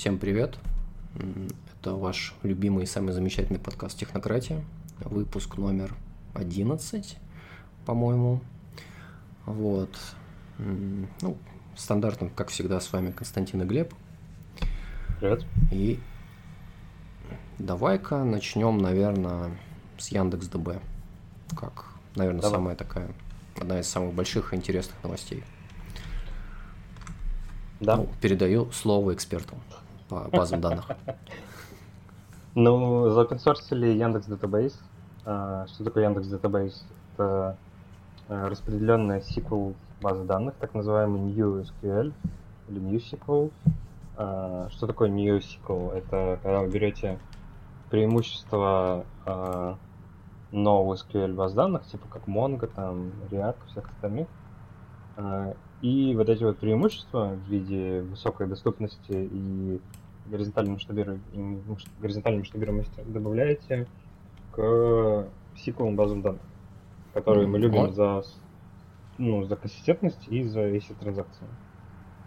Всем привет. Это ваш любимый и самый замечательный подкаст «Технократия». Выпуск номер 11, по-моему. Вот. Ну, стандартно, как всегда, с вами Константин и Глеб. Привет. И давай-ка начнем, наверное, с Яндекс ДБ. Как, наверное, Давай. самая такая, одна из самых больших и интересных новостей. Да. Ну, передаю слово эксперту по базам данных. Ну, заопенсорсили Яндекс Database. А, что такое Яндекс Database? Это а, распределенная SQL база данных, так называемый NewSQL или NewSQL. А, что такое NewSQL? Это когда вы берете преимущества NoSQL баз данных, типа как Mongo, там, React, всех остальных, и вот эти вот преимущества в виде высокой доступности и горизонтальной, масштабируемости, горизонтальной масштабируемости добавляете к SQL базам данных, которые мы любим вот. за, ну, за консистентность и за ACID транзакции.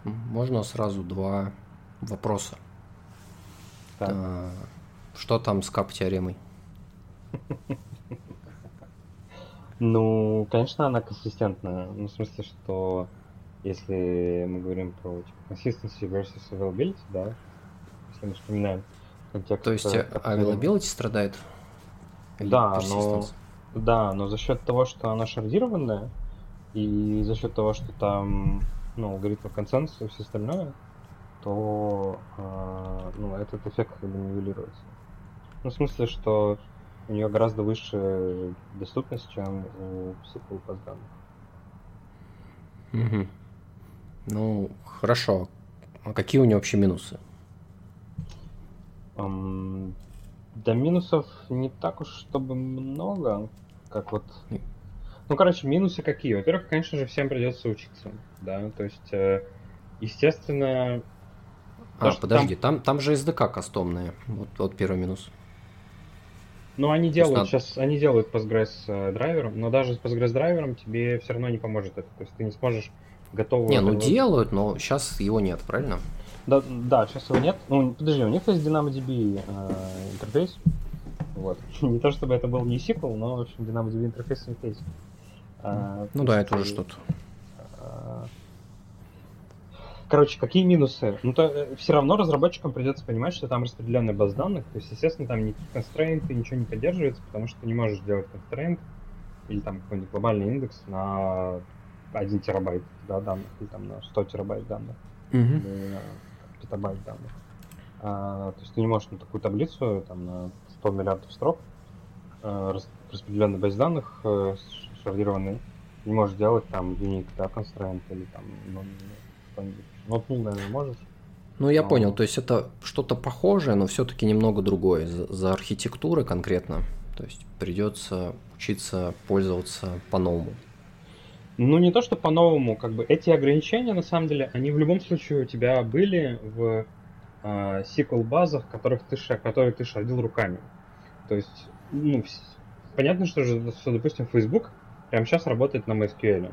Можно сразу два вопроса. Так. А, что там с кап-теоремой? Ну, конечно, она консистентная. Ну, в смысле, что если мы говорим про типа, consistency versus availability, да, мы вспоминаем контекст... То есть э, availability страдает? Или да, но, да, но за счет того, что она шардированная, и за счет того, что там ну, алгоритмы консенсуса и все остальное, то э, ну, этот эффект как бы нивелируется. Ну, в смысле, что у нее гораздо выше доступность, чем у баз данных. Угу. Ну, хорошо. А какие у нее вообще минусы? Um, да минусов не так уж чтобы много, как вот... Ну, короче, минусы какие? Во-первых, конечно же, всем придется учиться, да, то есть, э, естественно... А, то, подожди, там... там, там же SDK кастомные, вот, вот первый минус. Ну, они делают надо... сейчас, они делают Postgres э, драйвером, но даже с Postgres драйвером тебе все равно не поможет это, то есть ты не сможешь готовую... Не, ну делают, но сейчас его нет, правильно? Да, да, сейчас его нет. Ну, подожди, у них есть DynamoDB э, интерфейс. Вот. Не то чтобы это был не сиквел, но, в общем, DynamoDB интерфейс у них есть. А, ну да, это уже что-то. А, короче, какие минусы? Ну, то э, все равно разработчикам придется понимать, что там распределенная база данных. То есть, естественно, там никакие констрейнты, ничего не поддерживается, потому что ты не можешь делать констрейнт или там какой-нибудь глобальный индекс на 1 терабайт да, данных, или там на 100 терабайт данных, mm-hmm. Петабайт данных. А, то есть ты не можешь на такую таблицу там, на 100 миллиардов строк а, распределенной базе данных а, шардированной, не можешь делать там unique да, constraint или там ну, что-нибудь. Но tool, наверное, можешь. Ну, я но... понял, то есть это что-то похожее, но все-таки немного другое. За, за архитектуры конкретно. То есть придется учиться пользоваться по-новому. Ну, не то, что по-новому, как бы эти ограничения, на самом деле, они в любом случае у тебя были в э, SQL-базах, которых ты, которые ты шардил руками. То есть, ну, понятно, что, что, допустим, Facebook прямо сейчас работает на MySQL.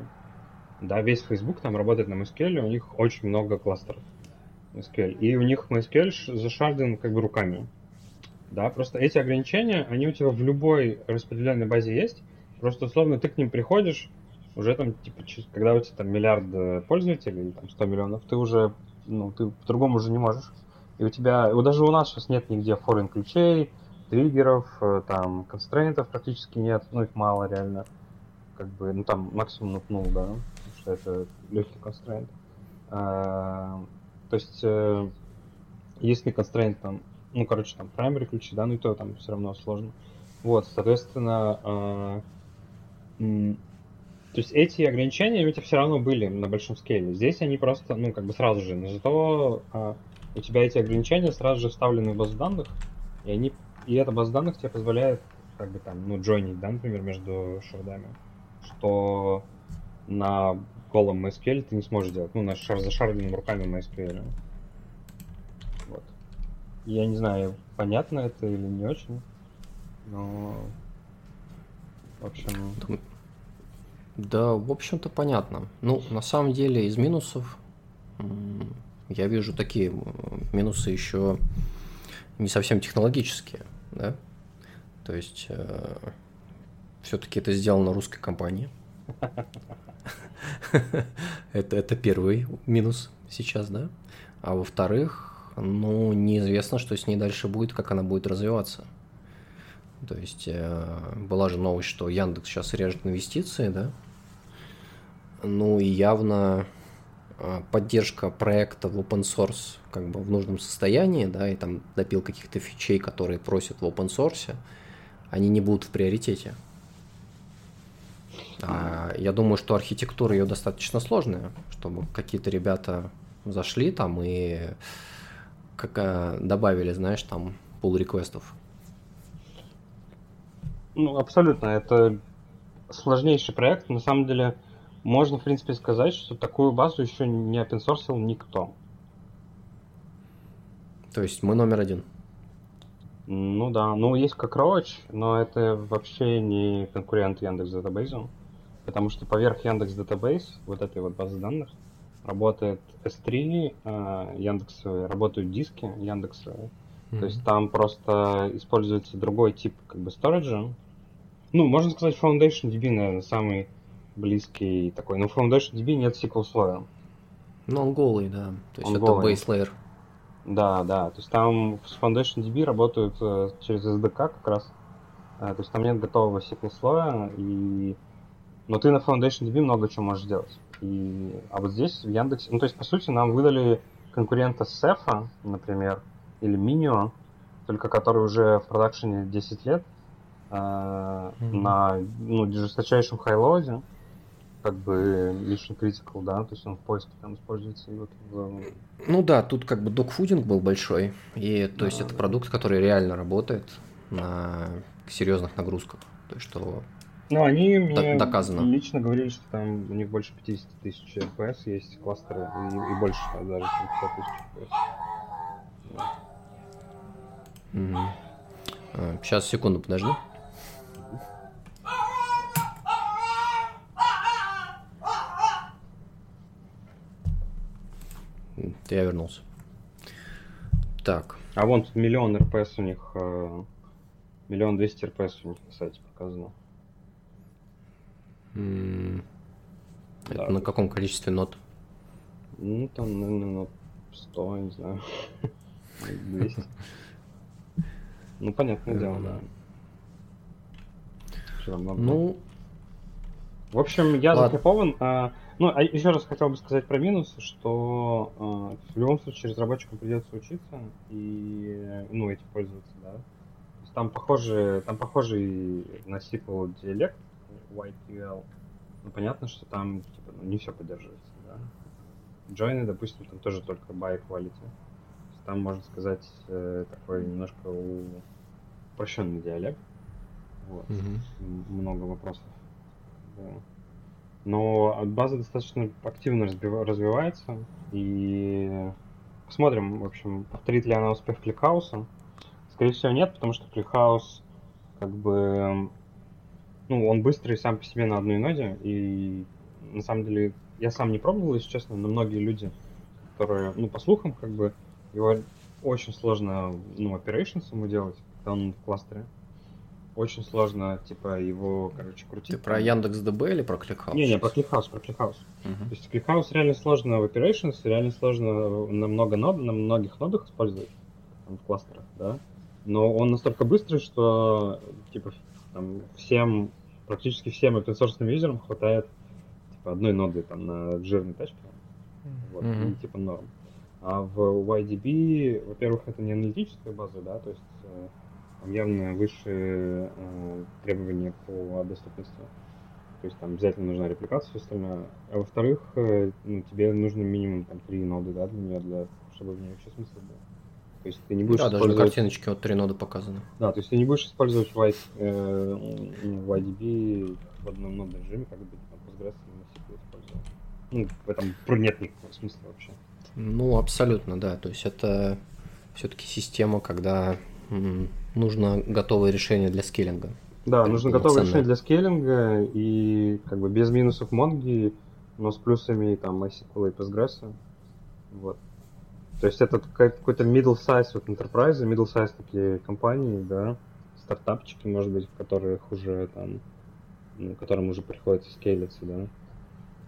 Да, весь Facebook там работает на MySQL, у них очень много кластеров MySQL. И у них MySQL зашарден как бы руками. Да, просто эти ограничения, они у тебя в любой распределенной базе есть. Просто условно ты к ним приходишь, уже там, типа, когда у тебя там миллиард э, пользователей, там 100 миллионов, ты уже, ну, ты по-другому уже не можешь. И у тебя, вот даже у нас сейчас нет нигде foreign ключей, триггеров, э, там, констрейнтов практически нет, ну, их мало реально. Как бы, ну, там максимум нупнул, да, потому что это легкий констрейнт. А, то есть, э, если констрейнт там, ну, короче, там, primary ключи, да, ну, и то там все равно сложно. Вот, соответственно, то есть эти ограничения ведь все равно были на большом скейле. Здесь они просто, ну, как бы сразу же. Но зато а, у тебя эти ограничения сразу же вставлены в базу данных, и они и эта база данных тебе позволяет, как бы там, ну, джойнить, да, например, между шардами, что на голом MySQL ты не сможешь делать, ну, на шар зашарденным руками MySQL. Вот. Я не знаю, понятно это или не очень, но в общем... Да, в общем-то, понятно. Ну, на самом деле, из минусов я вижу такие минусы еще не совсем технологические, да. То есть э, все-таки это сделано русской компанией. это, это первый минус сейчас, да. А во-вторых, ну, неизвестно, что с ней дальше будет, как она будет развиваться. То есть э, была же новость, что Яндекс сейчас режет инвестиции, да. Ну и явно э, поддержка проекта в open source как бы в нужном состоянии, да, и там допил каких-то фичей, которые просят в open source, они не будут в приоритете. А, я думаю, что архитектура ее достаточно сложная, чтобы какие-то ребята зашли там и как, э, добавили, знаешь, там пул реквестов. Ну, абсолютно. Это сложнейший проект. На самом деле, можно, в принципе, сказать, что такую базу еще не опенсорсил никто. То есть мы номер один. Ну да, ну есть как Roach, но это вообще не конкурент Яндекс Database, потому что поверх Яндекс Database, вот этой вот базы данных, работает S3, э, Яндекс, работают диски Яндекса, mm-hmm. то есть там просто используется другой тип как бы сториджа. Ну, можно сказать, Foundation DB, наверное, самый близкий такой. Но в Foundation DB нет SQL слоя. Ну, он голый, да. То есть он это голый. base layer. Да, да. То есть там с Foundation DB работают э, через SDK как раз. Э, то есть там нет готового SQL слоя, и... но ты на Foundation DB много чего можешь делать. И... А вот здесь в Яндексе, ну то есть по сути нам выдали конкурента Сефа, например, или Minio, только который уже в продакшене 10 лет, э, mm-hmm. на ну, жесточайшем хайлоде как бы Mission Critical, да, то есть он в поиске там используется. И вот в... Ну да, тут как бы докфудинг был большой, и то да, есть это продукт, который реально работает на серьезных нагрузках, то есть что ну, они мне доказано. лично говорили, что там у них больше 50 тысяч RPS есть кластеры, и, и больше даже, чем 50 тысяч RPS. Угу. Сейчас, секунду, подожди. Я вернулся. Так. А вон тут миллион РПС у них, э, миллион двести РПС у них на сайте показано. Mm. Это да. на каком количестве нот? Ну, там, наверное, нот 100, не знаю. 200. Ну, понятное дело, да. Ну, в общем, я закайфован. Ну, а еще раз хотел бы сказать про минусы, что э, в любом случае разработчикам придется учиться и ну, этим пользоваться, да. То есть там похожий, там похожий на SQL диалект YQL. Ну, понятно, что там типа, ну, не все поддерживается, да. join, допустим, там тоже только by equality. Там, можно сказать, э, такой немножко упрощенный диалект. Вот. Mm-hmm. Много вопросов. Да. Но база достаточно активно развивается, и посмотрим, в общем, повторит ли она успех ClickHouse а. Скорее всего, нет, потому что ClickHouse, как бы, ну, он быстрый сам по себе на одной ноде, и на самом деле я сам не пробовал, если честно, но многие люди, которые, ну, по слухам, как бы, его очень сложно, ну, operations ему делать, когда он в кластере очень сложно, типа, его, короче, крутить. Ты про Яндекс DB или про ClickHouse? Не, не, про ClickHouse, про ClickHouse. Uh-huh. То есть ClickHouse реально сложно в operations, реально сложно на много нод, на многих нодах использовать, там, в кластерах, да. Но он настолько быстрый, что, типа, там, всем, практически всем open source юзерам хватает, типа, одной ноды, там, на жирной тачке. Вот, uh-huh. и, типа, норм. А в YDB, во-первых, это не аналитическая база, да, то есть э, там явно выше э, требования по доступности. То есть там обязательно нужна репликация, все остальное. А во-вторых, э, ну, тебе нужно минимум там три ноды, да, для нее, для, чтобы в ней вообще смысл был. То есть ты не будешь да, использовать... даже на картиночке вот три ноды показаны. Да, то есть ты не будешь использовать y, э, YDB в одном нодном режиме, как бы там Postgres на SQL использовал. Ну, в этом нет никакого смысла вообще. Ну, абсолютно, да. То есть это все-таки система, когда нужно готовое решение для скейлинга. Да, нужно готовое решение для скейлинга и как бы без минусов Монги, но с плюсами там MySQL и Postgres. Вот. То есть это какой-то middle size вот enterprise, middle size такие компании, да, стартапчики, может быть, в которых уже там, ну, которым уже приходится скейлиться, да.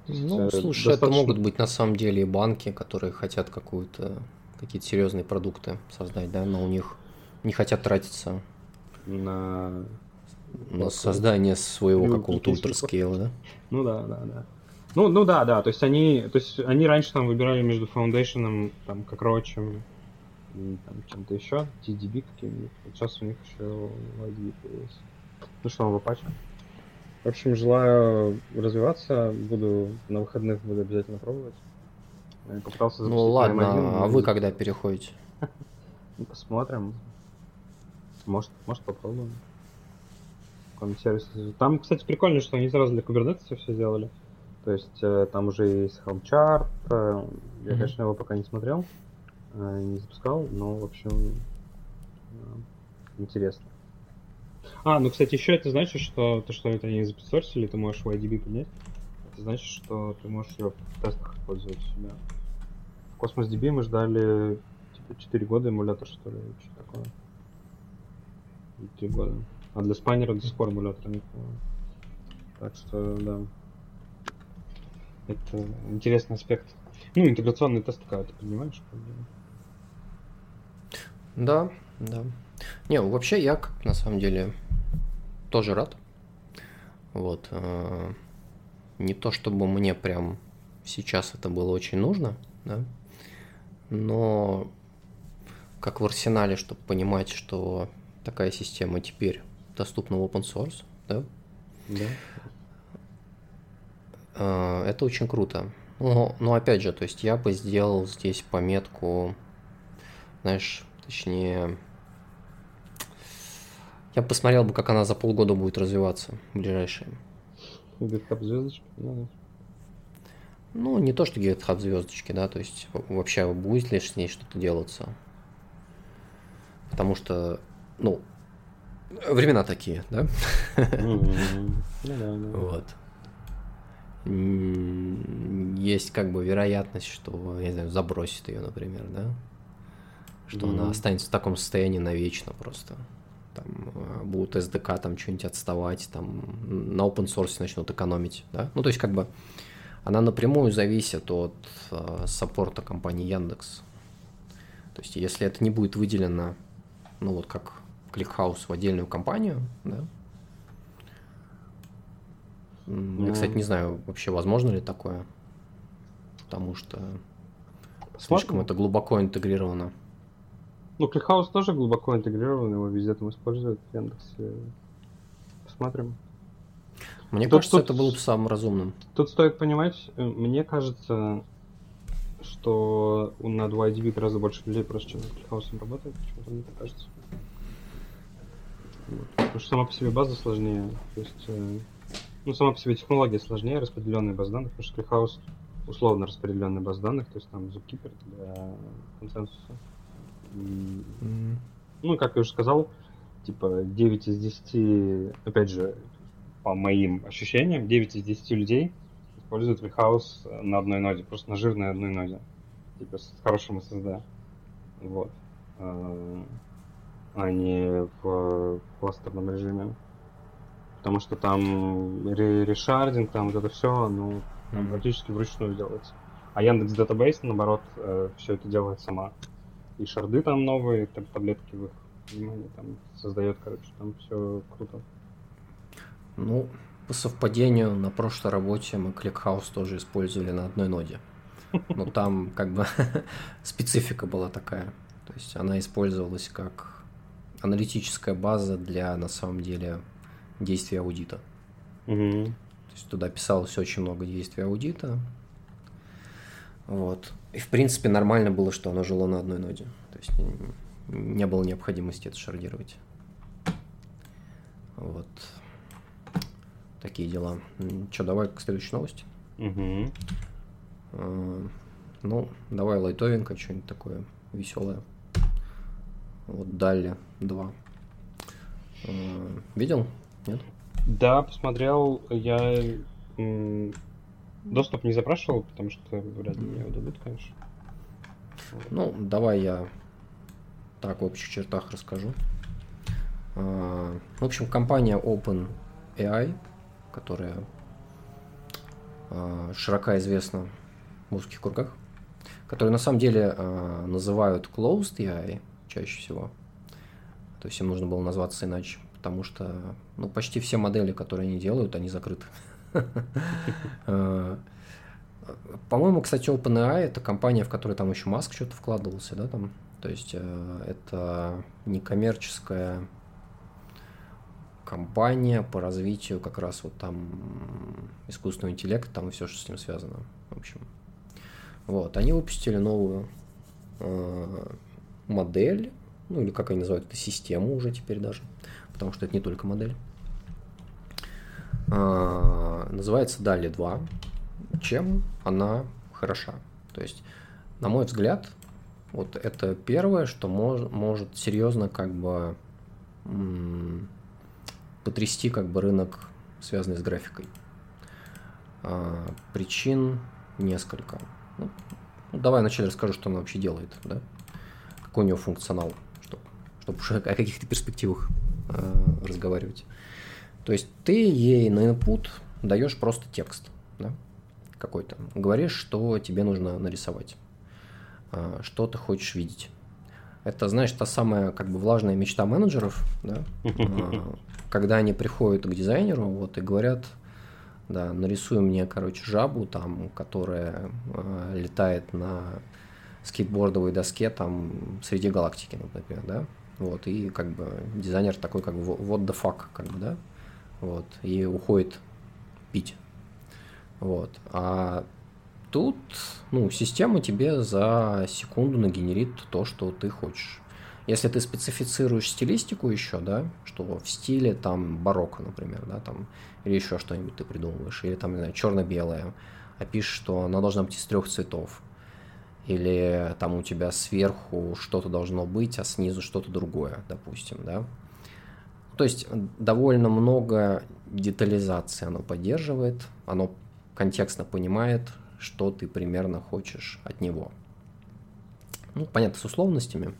Ну, есть, слушай, достаточно... это могут быть на самом деле и банки, которые хотят какую-то какие-то серьезные продукты создать, да, но у них не хотят тратиться на, на создание своего какого-то ультраскейла, да? Ну да, да, да. Ну, ну да, да, то есть они, то есть они раньше там выбирали между Foundation, там, как Рочем и там чем-то еще, TDB каким-нибудь. Вот сейчас у них еще YDB появился. Ну что, в Apache? В общем, желаю развиваться, буду на выходных буду обязательно пробовать. Я попытался ну ладно, M1, а вы когда переходите? Ну, посмотрим. Может, может попробуем. Сервис. Там, кстати, прикольно, что они сразу для Kubernetes все сделали. То есть э, там уже есть Helm Chart. Э, я, mm-hmm. конечно, его пока не смотрел, э, не запускал, но, в общем, интересно. А, ну, кстати, еще это значит, что то, что это не записорсили, ты можешь в IDB поднять. Это значит, что ты можешь ее в тестах использовать у себя. В Cosmos DB мы ждали типа 4 года эмулятор, что ли, что такое. 3 года. А для спайнера до сих пор эмулятора нет. Так что, да. Это интересный аспект. Ну, интеграционный тест такая, ты понимаешь? Да, да. Не, вообще я, на самом деле, тоже рад. Вот. Э, не то, чтобы мне прям сейчас это было очень нужно, да, но как в арсенале, чтобы понимать, что такая система теперь доступна в open source, да, да. Э, это очень круто. Но, но опять же, то есть я бы сделал здесь пометку, знаешь, точнее, я бы посмотрел бы, как она за полгода будет развиваться в ближайшие. GitHub звездочки? Ну, ну, не то, что GitHub звездочки, да, то есть вообще будет ли с ней что-то делаться. Потому что, ну, времена такие, да? Ну вот есть как бы вероятность, что, я не знаю, забросит ее, например, да? Что она останется в таком состоянии навечно просто. Там э, будут SDK там что-нибудь отставать, там на open source начнут экономить, да? Ну, то есть как бы она напрямую зависит от э, саппорта компании Яндекс. То есть если это не будет выделено, ну вот как ClickHouse в отдельную компанию, да, ну... Я, кстати, не знаю, вообще возможно ли такое, потому что слишком это глубоко интегрировано. Ну, ClickHouse тоже глубоко интегрирован, его везде там используют в Яндексе. Посмотрим. Мне тут, кажется, тут, это было бы самым разумным. Тут стоит понимать, э, мне кажется, что над YDB гораздо больше людей просто, чем над ClickHouse работает. Почему-то мне так кажется. Вот. Потому что сама по себе база сложнее. То есть э, ну, сама по себе технология сложнее, распределенная база данных, потому что ClickHouse условно распределенная база данных, то есть там Zookeeper для консенсуса. Mm. Ну, как я уже сказал, типа 9 из 10, опять же, по моим ощущениям, 9 из 10 людей используют ClickHouse на одной ноде, просто на жирной одной ноде. Типа с хорошим SSD. Вот. А, не в кластерном режиме потому что там решардинг, там вот это все, ну, там практически вручную делается. А Яндекс Database, наоборот, э, все это делает сама. И шарды там новые, там таблетки в их внимание там создает, короче, там все круто. Ну, по совпадению, на прошлой работе мы ClickHouse тоже использовали на одной ноде. Но там как бы специфика была такая. То есть она использовалась как аналитическая база для, на самом деле, действий аудита. Угу. То есть туда писалось очень много действий аудита. Вот. И в принципе нормально было, что оно жило на одной ноде. То есть не было необходимости это шардировать. Вот. Такие дела. Че, давай к следующей новости. Угу. Ну, давай лайтовенько, что-нибудь такое веселое. Вот Далли 2. А, видел? Нет? Да, посмотрел. Я доступ не запрашивал, потому что вряд ли мне его дадут, конечно. Ну, давай я так в общих чертах расскажу. А, в общем, компания OpenAI, которая а, широко известна в узких кругах, которые на самом деле называют Closed AI чаще всего. То есть им нужно было назваться иначе, потому что ну, почти все модели, которые они делают, они закрыты. По-моему, кстати, OpenAI это компания, в которой там еще Маск что-то вкладывался, да, там. То есть э, это некоммерческая компания по развитию как раз вот там искусственного интеллекта, там и все, что с ним связано. В общем, вот, они выпустили новую э, модель, ну или как они называют это, систему уже теперь даже, потому что это не только модель. Э, называется DALI 2 чем она хороша. То есть, на мой взгляд, вот это первое, что мож, может серьезно как бы потрясти как бы рынок, связанный с графикой. А, причин несколько. Ну, давай вначале расскажу, что она вообще делает, да? Какой у нее функционал, чтобы, чтобы уже о каких-то перспективах э, разговаривать. То есть ты ей на input даешь просто текст, да? какой-то, говоришь, что тебе нужно нарисовать, а, что ты хочешь видеть. Это, знаешь, та самая как бы влажная мечта менеджеров, да, а, когда они приходят к дизайнеру вот, и говорят, да, нарисуй мне, короче, жабу, там, которая э, летает на скейтбордовой доске там среди галактики, например, да, вот, и как бы дизайнер такой, как бы, what the fuck, как бы, да, вот, и уходит пить, вот. А тут, ну, система тебе за секунду нагенерит то, что ты хочешь. Если ты специфицируешь стилистику еще, да, что в стиле там барокко, например, да, там, или еще что-нибудь ты придумываешь, или там, не знаю, черно-белое, а пишешь, что она должна быть из трех цветов, или там у тебя сверху что-то должно быть, а снизу что-то другое, допустим, да. То есть довольно много детализации оно поддерживает, оно контекстно понимает, что ты примерно хочешь от него. Ну, понятно, с условностями.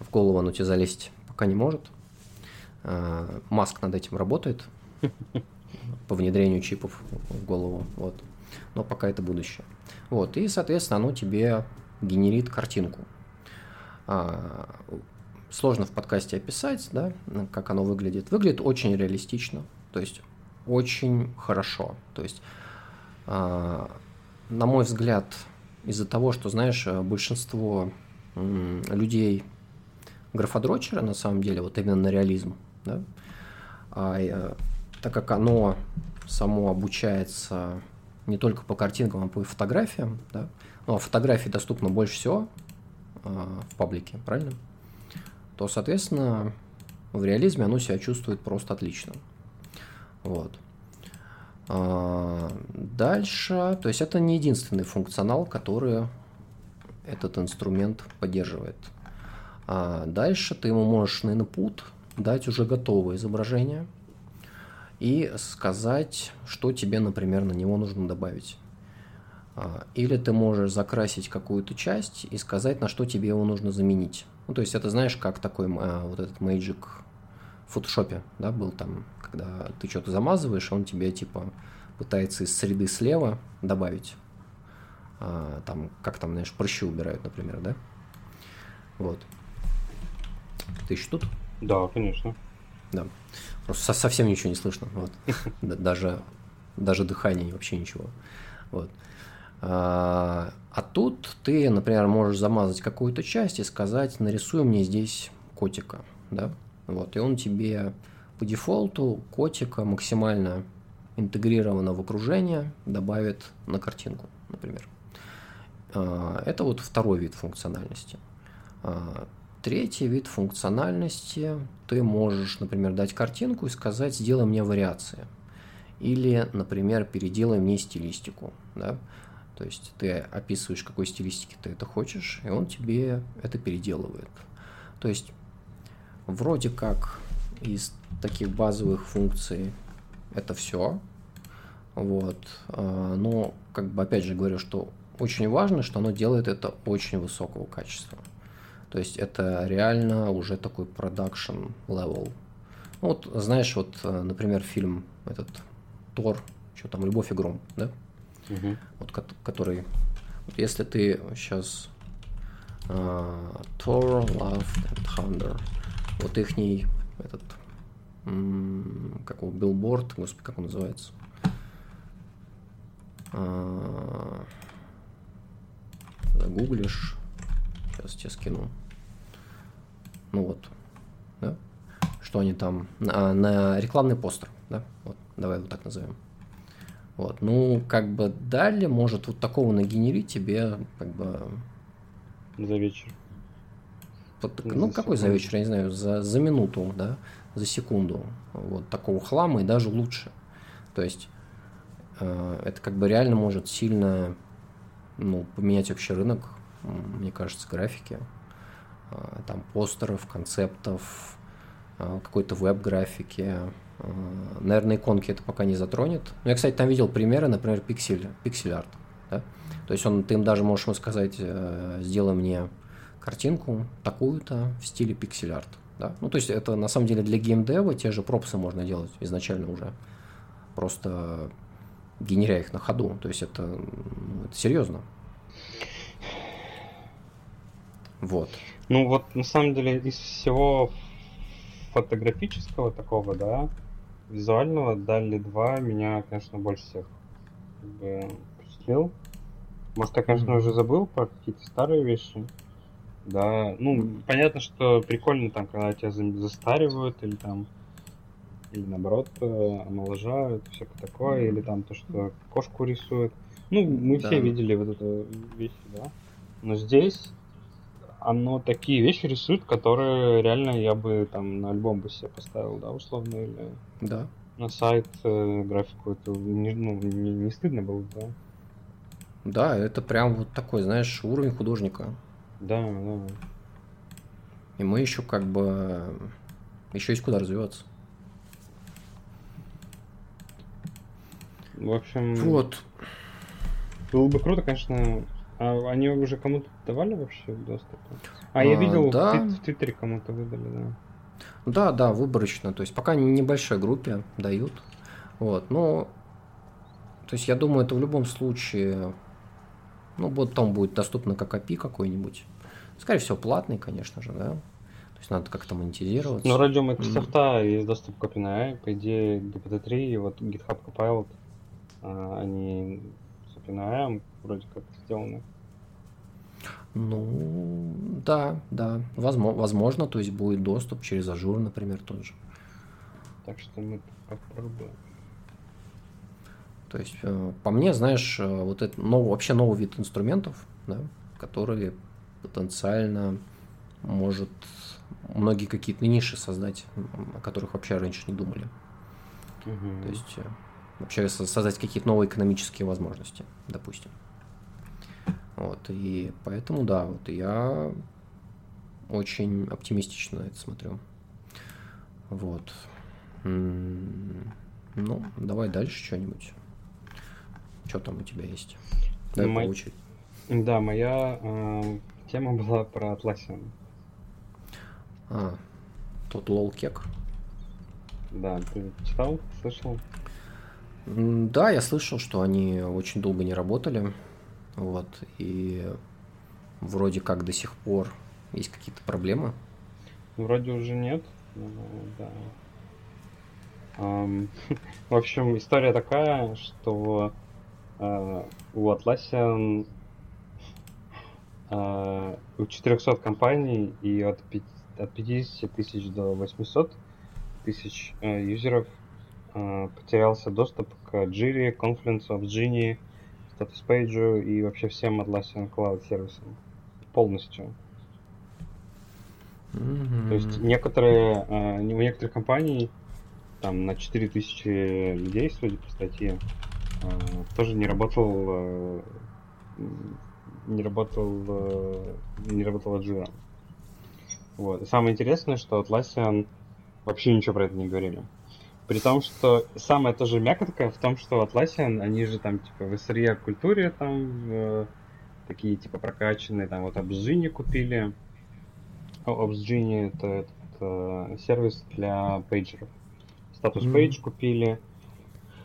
В голову оно тебе залезть пока не может. А, Маск над этим работает по внедрению чипов в голову. Вот. Но пока это будущее. Вот. И, соответственно, оно тебе генерит картинку. А, сложно в подкасте описать, да, как оно выглядит. Выглядит очень реалистично, то есть очень хорошо. То есть а, на мой взгляд, из-за того, что, знаешь, большинство людей графодрочера, на самом деле, вот именно на реализм, да, а, э, так как оно само обучается не только по картинкам, а по фотографиям, да, ну, а фотографии доступно больше всего э, в паблике, правильно? То, соответственно, в реализме оно себя чувствует просто отлично. Вот. А, дальше, то есть это не единственный функционал, который этот инструмент поддерживает. А дальше ты ему можешь на input дать уже готовое изображение и сказать, что тебе, например, на него нужно добавить. А, или ты можешь закрасить какую-то часть и сказать, на что тебе его нужно заменить. Ну, то есть это знаешь, как такой а, вот этот Magic в фотошопе, да, был там когда ты что-то замазываешь, он тебе типа пытается из среды слева добавить. А, там, как там, знаешь, прыщи убирают, например, да? Вот. Ты еще тут? Да, конечно. Да. Просто совсем ничего не слышно. Вот. Даже, даже дыхание, вообще ничего. Вот. А, а тут ты, например, можешь замазать какую-то часть и сказать, нарисуй мне здесь котика, да, вот, и он тебе по дефолту котика максимально интегрировано в окружение добавит на картинку, например. А, это вот второй вид функциональности. Третий вид функциональности ты можешь, например, дать картинку и сказать «сделай мне вариации». Или, например, переделай мне стилистику. Да? То есть ты описываешь, какой стилистики ты это хочешь, и он тебе это переделывает. То есть вроде как из таких базовых функций это все. Вот. А, но, как бы, опять же говорю, что очень важно, что оно делает это очень высокого качества. То есть это реально уже такой продакшн level. Ну, вот, знаешь, вот, э, например, фильм этот Тор, что там, Любовь и гром, да? Угу. Вот, который, вот если ты сейчас uh, Thor, Love and Thunder, вот их этот, как его, билборд, господи, как он называется? Uh, загуглишь, сейчас тебе скину. Ну вот, да? Что они там, на, на рекламный постер, да? Вот, давай вот так назовем. Вот, ну, как бы далее может вот такого нагенерить тебе, как бы... За вечер. Под, ну, за какой секунду. за вечер, я не знаю, за, за минуту, да, за секунду. Вот такого хлама и даже лучше. То есть э, это как бы реально может сильно ну, поменять вообще рынок, мне кажется, графики. Э, там постеров, концептов, э, какой-то веб-графики, Э, наверное, иконки это пока не затронет. Но я, кстати, там видел примеры, например, пиксель, пиксель арт. Да? То есть он, ты им даже можешь ему сказать, сделай мне картинку такую-то в стиле пиксель арт. Да? Ну, то есть это на самом деле для геймдева те же пропсы можно делать изначально уже. Просто генеря их на ходу. То есть это, ну, это серьезно. Вот. Ну вот на самом деле из всего фотографического такого, да, визуального Дали 2 меня, конечно, больше всех как бы, впечатлил. Может, я, конечно, уже забыл про какие-то старые вещи. Да, ну, понятно, что прикольно там, когда тебя застаривают, или там, или наоборот, э, омоложают, всякое такое, или там то, что кошку рисуют. Ну, мы да. все видели вот эту вещь, да. Но здесь оно такие вещи рисует, которые реально я бы там на альбом бы себе поставил, да, условно, или да. на сайт э, графику. Это не, ну, не, не стыдно было, да. Да, это прям вот такой, знаешь, уровень художника. Да, да. И мы еще как бы еще есть куда развиваться. В общем. Вот. Было бы круто, конечно, а они уже кому-то давали вообще доступ? А, а я видел, да. в, в Твиттере кому-то выдали, да. Да, да, выборочно. То есть пока небольшой группе дают. Вот, но то есть я думаю, это в любом случае, ну, вот там будет доступно как API какой-нибудь. Скорее всего, платный, конечно же, да. То есть надо как-то монетизироваться. Ну, ради Microsoft mm. есть доступ к OpenAI, по идее, GPT-3 и вот GitHub Copilot, а, OpenAI вроде как сделаны. Ну, да, да, возможно, возможно, то есть будет доступ через Azure, например, тот же. Так что мы попробуем. То есть, э, по мне, знаешь, э, вот это новый, вообще новый вид инструментов, да, который потенциально может многие какие-то ниши создать, о которых вообще раньше не думали. Угу. То есть э, вообще создать какие-то новые экономические возможности, допустим. Вот, и поэтому, да, вот я очень оптимистично это смотрю. Вот. Ну, давай дальше что-нибудь. Что там у тебя есть? Дай Мой... получить. Да, моя э, тема была про Atlassian. А, тот лолкек. Да, ты читал, слышал? Да, я слышал, что они очень долго не работали. Вот, и вроде как до сих пор есть какие-то проблемы. Вроде уже нет. Ну, да. В общем, история такая, что uh, у Atlassian uh, у 400 компаний и от, 5, от 50 тысяч до 800 тысяч uh, юзеров потерялся доступ к Jira, Confluence, Genie, Status Page и вообще всем Atlassian Cloud сервисам. Полностью. Mm-hmm. То есть некоторые, э, у некоторых компаний там на 4000 людей, судя по статье, э, тоже не работал э, не работал э, не работала Jira. Вот. И самое интересное, что Atlassian вообще ничего про это не говорили. При том, что самая тоже мякотка в том, что Atlassian, они же там типа в SRE культуре там в такие типа прокачанные, там вот Obsgenie купили. Obsgenie это, это, это сервис для пейджеров. Page mm-hmm. купили.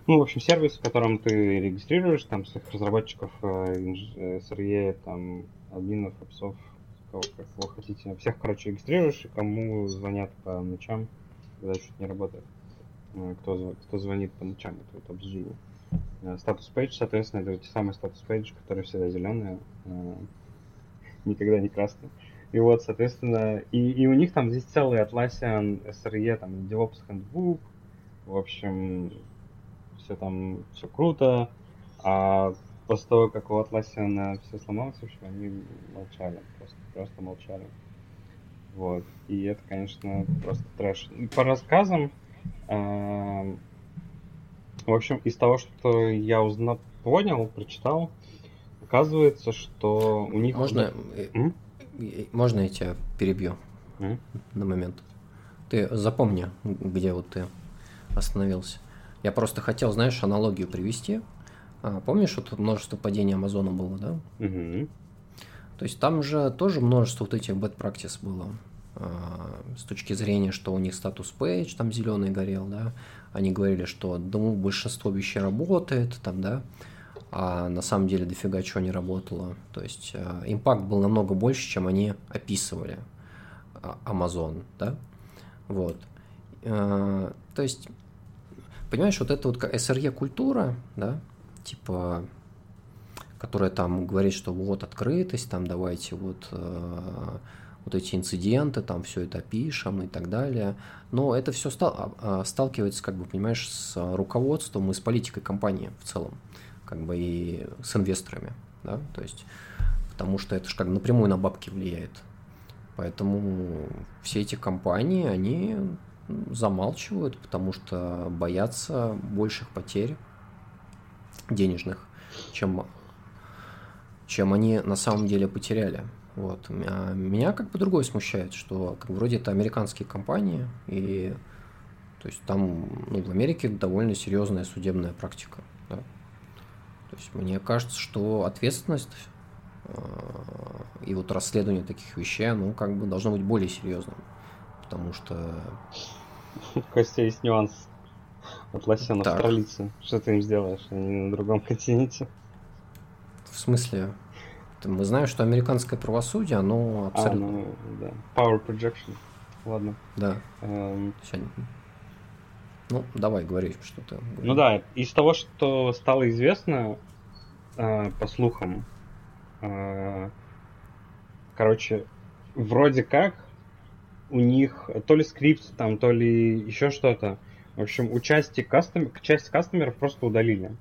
Ну, в общем, сервис, в котором ты регистрируешь там своих разработчиков, э, SRE, там, админов, апсов, кого, кого хотите. Всех, короче, регистрируешь, и кому звонят по ночам, когда что-то не работает. Э, кто, кто звонит по ночам, это вот обсуждение. Статус пейдж, соответственно, это те самые статус пейдж, которые всегда зеленые, э, никогда не красные. И вот, соответственно, и, и у них там здесь целый Atlassian SRE, там, DevOps Handbook, в общем, все там, все круто, а после того, как у Atlassian все сломалось, в общем, они молчали, просто, просто молчали. Вот, и это, конечно, просто трэш. По рассказам, э, в общем, из того, что я узнал, понял, прочитал, оказывается, что у них... Можно, М? можно я тебя перебью М? на момент? Ты запомни, где вот ты остановился. Я просто хотел, знаешь, аналогию привести. А, помнишь, вот множество падений Амазона было, да? Угу. То есть там же тоже множество вот этих bad practice было. А, с точки зрения, что у них статус page там зеленый горел, да, они говорили, что ну, большинство вещей работает, там, да, а на самом деле дофига чего не работало. То есть а, импакт был намного больше, чем они описывали Amazon, да, вот. То есть Понимаешь, вот эта вот SRE-культура, да, типа, которая там говорит, что вот открытость, там давайте вот, э, вот эти инциденты, там все это пишем и так далее. Но это все стал, а, а, сталкивается, как бы, понимаешь, с руководством и с политикой компании в целом, как бы и с инвесторами, да, то есть, потому что это же как напрямую на бабки влияет. Поэтому все эти компании, они замалчивают, потому что боятся больших потерь денежных, чем, чем они на самом деле потеряли. Вот. А меня как бы другое смущает, что как вроде это американские компании, и то есть там ну, в Америке довольно серьезная судебная практика. Да? То есть мне кажется, что ответственность э, и вот расследование таких вещей, ну, как бы должно быть более серьезным. Потому что Костя, есть нюанс. Атласян австралийцы. Что ты им сделаешь? Они на другом континенте. В смысле? Мы знаем, что американское правосудие, оно а, абсолютно... А, ну, да. Power projection. Ладно. Да. Эм... Ну, давай, говори, что ты. Ну да, из того, что стало известно, э, по слухам, э, короче, вроде как у них то ли скрипт, там, то ли еще что-то. В общем, у части, custom... часть customer ов просто удалили.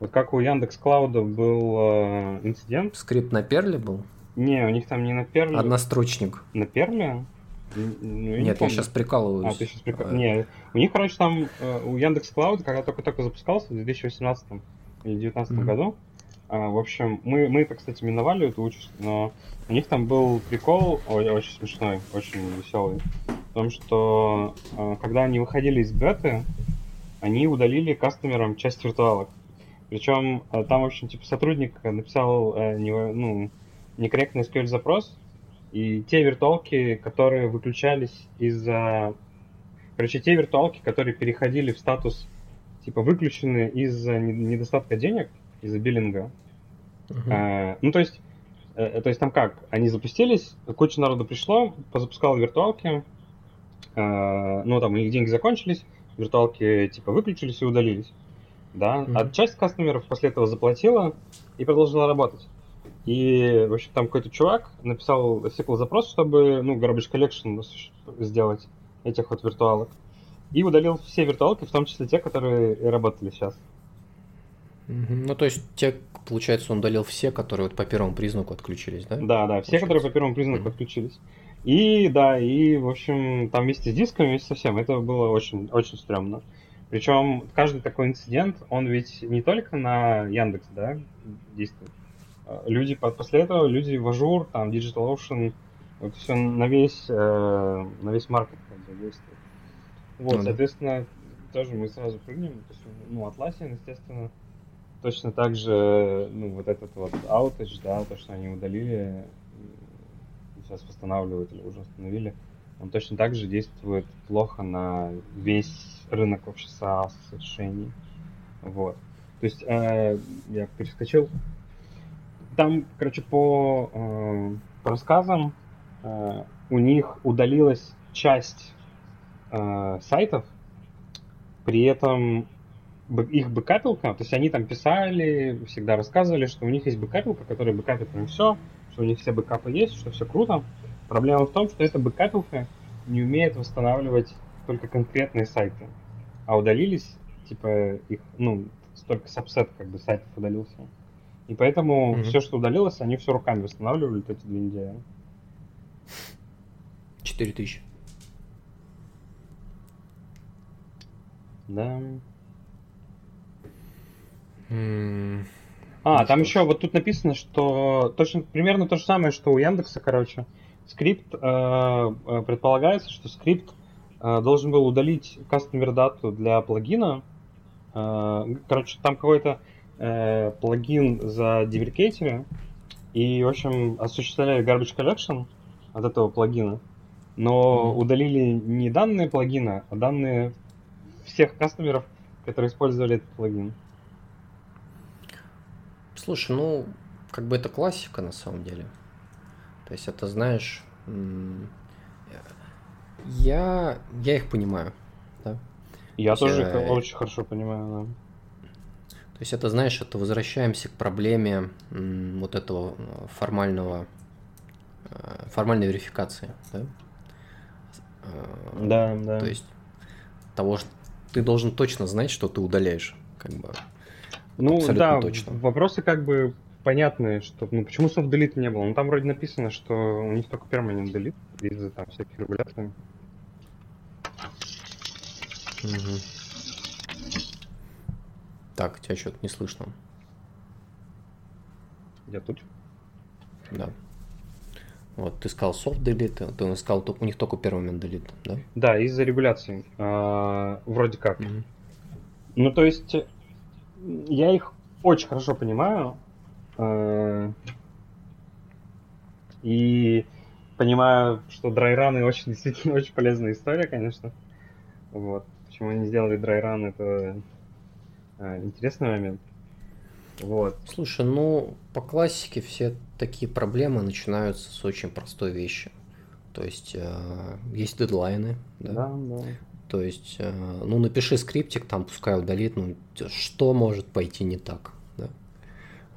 Вот как у Яндекс Cloud а был э, инцидент. Скрипт на Perl е был? Не, у них там не на Perl е. Однострочник. На Perl е? Ну, я Нет, я сейчас прикалываюсь. А, ты сейчас прикал... Не, у них, короче, там э, у Яндекс Клауд, когда только-только запускался в 2018 или 2019 mm-hmm. году, а, в общем, мы, мы это, кстати, миновали эту участь, но у них там был прикол ой, очень смешной, очень веселый. В том, что а, когда они выходили из беты, они удалили кастомерам часть виртуалок. Причем а, там, в общем, типа сотрудник написал э, не, ну, некорректный SQL запрос, и те виртуалки, которые выключались из-за... Короче, те виртуалки, которые переходили в статус типа выключены из-за недостатка денег, из-за биллинга. Uh-huh. А, ну, то есть, э, то есть там как? Они запустились, куча народу пришло, позапускало виртуалки, э, ну, там у них деньги закончились, виртуалки типа выключились и удалились. Да? Uh-huh. А часть кастомеров после этого заплатила и продолжила работать. И, в общем, там какой-то чувак написал SQL запрос, чтобы, ну, garbage collection сделать этих вот виртуалок. И удалил все виртуалки, в том числе те, которые работали сейчас. Ну, то есть, те, получается, он удалил все, которые вот по первому признаку отключились, да? Да, да, все, которые по первому признаку mm-hmm. отключились. И да, и, в общем, там вместе с дисками, вместе со всем, это было очень, очень стрёмно. Причем каждый такой инцидент, он ведь не только на Яндекс, да, действует. А люди после этого, люди в Azure, там, DigitalOcean, вот все на весь, э, на весь market действует. Вот, ну, соответственно, да. тоже мы сразу прыгнем. То есть, ну, Atlassian, естественно, точно так же, ну, вот этот вот outage, да, то, что они удалили, сейчас восстанавливают или уже установили, он точно так же действует плохо на весь рынок вообще SaaS решений. Вот. То есть э, я перескочил. Там, короче, по, э, по рассказам э, у них удалилась часть э, сайтов, при этом их бэкапилка, то есть они там писали, всегда рассказывали, что у них есть бэкапилка, которая бэкапит прям все, что у них все бэкапы есть, что все круто. Проблема в том, что эта бэкапилка не умеет восстанавливать только конкретные сайты, а удалились, типа, их, ну, столько сабсет как бы сайтов удалился. И поэтому mm-hmm. все, что удалилось, они все руками восстанавливали эти две недели. 4 тысячи. Да. А, ну, там еще вот тут написано, что точно примерно то же самое, что у Яндекса, короче. Скрипт, э, э предполагается, что скрипт должен был удалить customer data у для плагина. Э, короче, там какой-то э, плагин задеприкейтили, и, в общем, осуществляли garbage collection от этого плагина, но mm-hmm. удалили не данные плагина, а данные всех кастомеров, которые использовали этот плагин. Слушай, ну, как бы это классика на самом деле. То есть это, знаешь, я, я их понимаю, да. Я тоже я... их очень хорошо понимаю, да. То есть это, знаешь, это возвращаемся к проблеме вот этого э, формального, э, формальной верификации, да? Э, да, да. То есть того, что ты должен точно знать, что ты удаляешь, как бы. Ну да, точно. вопросы как бы понятные, что ну почему soft delete не было. Ну там вроде написано, что у них только permanent delete из-за там всяких регуляций. Угу. Так, тебя что-то не слышно. Я тут. Да. Вот, ты сказал soft delete, ты сказал, у них только permanent delete, да? Да, из-за регуляций. А, вроде как. Угу. Ну, то есть, я их очень хорошо понимаю. Э, и понимаю, что драйраны очень действительно очень полезная история, конечно. Вот. Почему они сделали драйран, это а, интересный момент. Вот. Слушай, ну по классике все такие проблемы начинаются с очень простой вещи. То есть э, есть дедлайны, да? Да, да. То есть, э, ну, напиши скриптик, там пускай удалит, ну, что может пойти не так, да?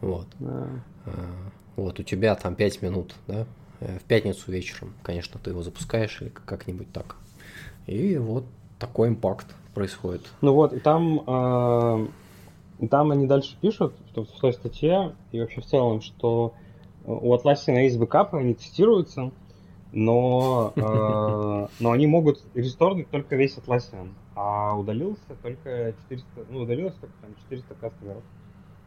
Вот. Да. Э, вот, у тебя там 5 минут, да? Э, в пятницу вечером, конечно, ты его запускаешь или как-нибудь так. И вот такой импакт происходит. Ну вот, и там, э, там они дальше пишут в, в той статье и вообще в целом, что у Atlassian есть бэкапы, они тестируются, но, э, но они могут ресторнуть только весь Atlassian, а удалился только 400, ну, удалилось только там 400 кастомеров.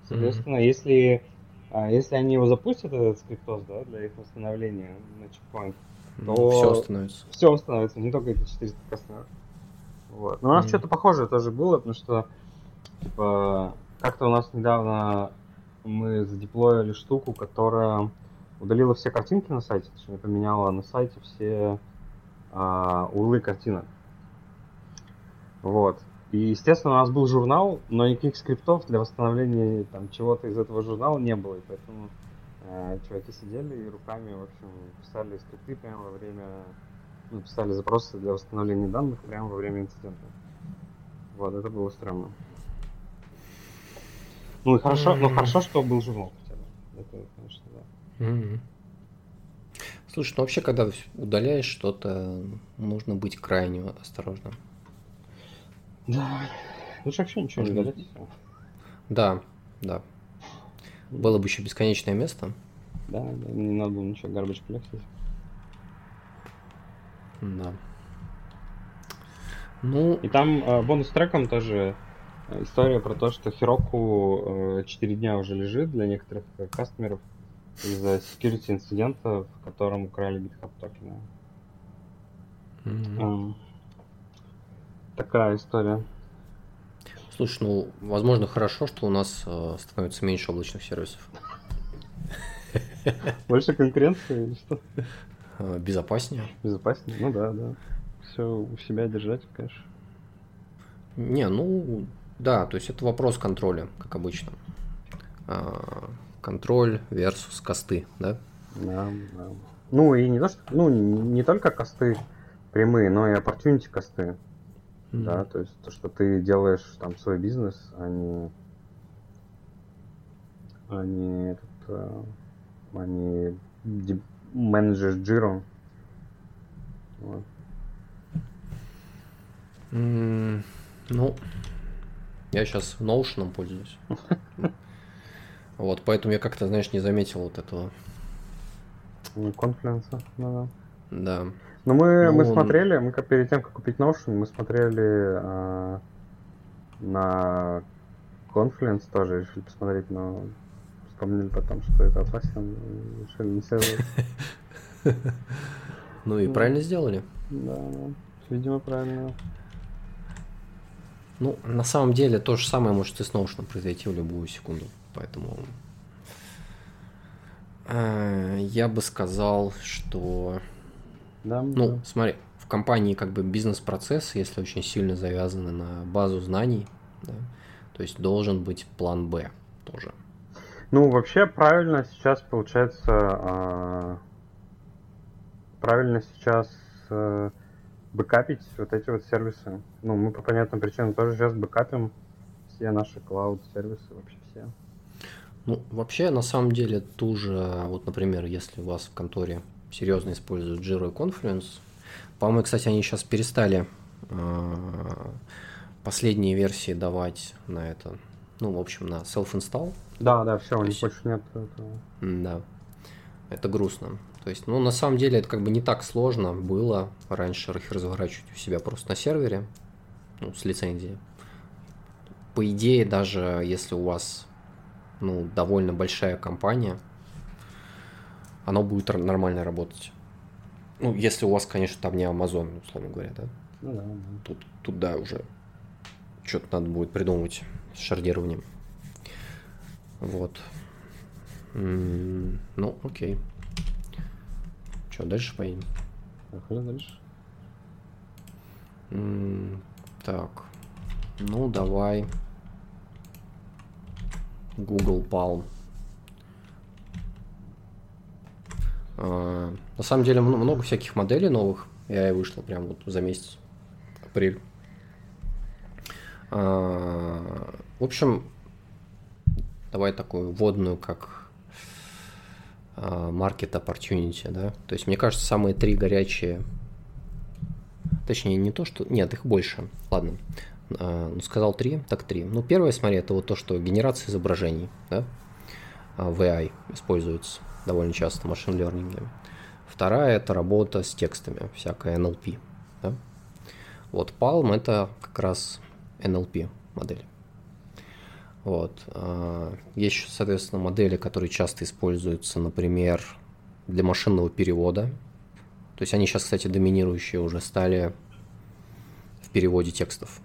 Соответственно, mm-hmm. если, а, если они его запустят, этот скриптоз, да, для их восстановления на чекпоинт, то mm, все установится. Все установится, не только эти 400 кастомеров. Вот. Но у нас mm-hmm. что-то похожее тоже было, потому что типа, как-то у нас недавно мы задеплоили штуку, которая удалила все картинки на сайте, точнее поменяла на сайте все а, углы картинок. Вот. И, естественно, у нас был журнал, но никаких скриптов для восстановления там чего-то из этого журнала не было. И поэтому э, чуваки сидели и руками, в общем, писали скрипты прямо во время, ну, писали запросы для восстановления данных прямо во время инцидента. Вот, это было странно. Ну и хорошо, mm-hmm. ну хорошо, что был журнал хотя бы. Это, конечно, да. Mm-hmm. Слушай, ну вообще, когда удаляешь что-то, нужно быть крайне осторожным. Да. Лучше вообще ничего не удалять. Да, да. Было бы еще бесконечное место. Да, да, не надо было ничего гарбач коллектить. Да. Ну... И там э, бонус треком тоже история про то, что Хироку э, 4 дня уже лежит для некоторых э, кастомеров из-за security инцидента, в котором украли GitHub токены. Mm-hmm. Um, такая история. Слушай, ну, возможно, хорошо, что у нас э, становится меньше облачных сервисов. Больше конкуренции или что? Э, безопаснее. Безопаснее? Ну да, да. Все у себя держать, конечно. Не, ну, да, то есть это вопрос контроля, как обычно. А, контроль versus косты, да? Да, да. Ну и не то, что, ну, не только косты прямые, но и opportunity косты. Mm-hmm. Да, то есть то, что ты делаешь там свой бизнес, а не, а не этот, а, а не менеджер джиру. Вот. Mm, ну, я сейчас Notion пользуюсь. Вот, поэтому я как-то, знаешь, не заметил вот этого. Ну да. Да. Ну мы, ну, мы смотрели, мы как перед тем, как купить Notion, мы смотрели а, на Confluence тоже, решили посмотреть, но вспомнили потом, что это опасно, решили не следовать. Ну и правильно сделали. Да, видимо, правильно. Ну, на самом деле, то же самое может и с Notion произойти в любую секунду. Поэтому э, я бы сказал, что да, ну, да. смотри, в компании как бы бизнес-процесс, если очень сильно завязаны на базу знаний, да, то есть должен быть план Б тоже. Ну, вообще правильно сейчас получается, а, правильно сейчас а, бэкапить вот эти вот сервисы. Ну, мы по понятным причинам тоже сейчас бэкапим все наши клауд-сервисы, вообще все. Ну, вообще, на самом деле, ту же, вот, например, если у вас в конторе серьезно используют Jira и Confluence. По-моему, кстати, они сейчас перестали э, последние версии давать на это, ну, в общем, на self-install. Да, да, все, у них больше нет этого. Да, это грустно. То есть, ну, на самом деле, это как бы не так сложно было раньше их разворачивать у себя просто на сервере, ну, с лицензией. По идее, даже если у вас, ну, довольно большая компания, оно будет нормально работать. Ну, если у вас, конечно, там не Amazon, условно говоря, да? Ну да, да. Тут, тут да, уже что-то надо будет придумывать с шардированием. Вот. ну, окей. Что, дальше поедем? Поехали дальше. так. Ну, давай. Google Palm. А, на самом деле много всяких моделей новых. Я и вышла прям вот за месяц, апрель. А, в общем, давай такую вводную, как а, market opportunity, да. То есть, мне кажется, самые три горячие, точнее, не то, что... Нет, их больше. Ладно. Ну, сказал три, так три. Ну, первое, смотри, это вот то, что генерация изображений, да, в AI используется довольно часто машин лернинге. Вторая – это работа с текстами, всякая NLP. Да? Вот Palm – это как раз NLP модель. Вот. А, есть, соответственно, модели, которые часто используются, например, для машинного перевода. То есть они сейчас, кстати, доминирующие уже стали в переводе текстов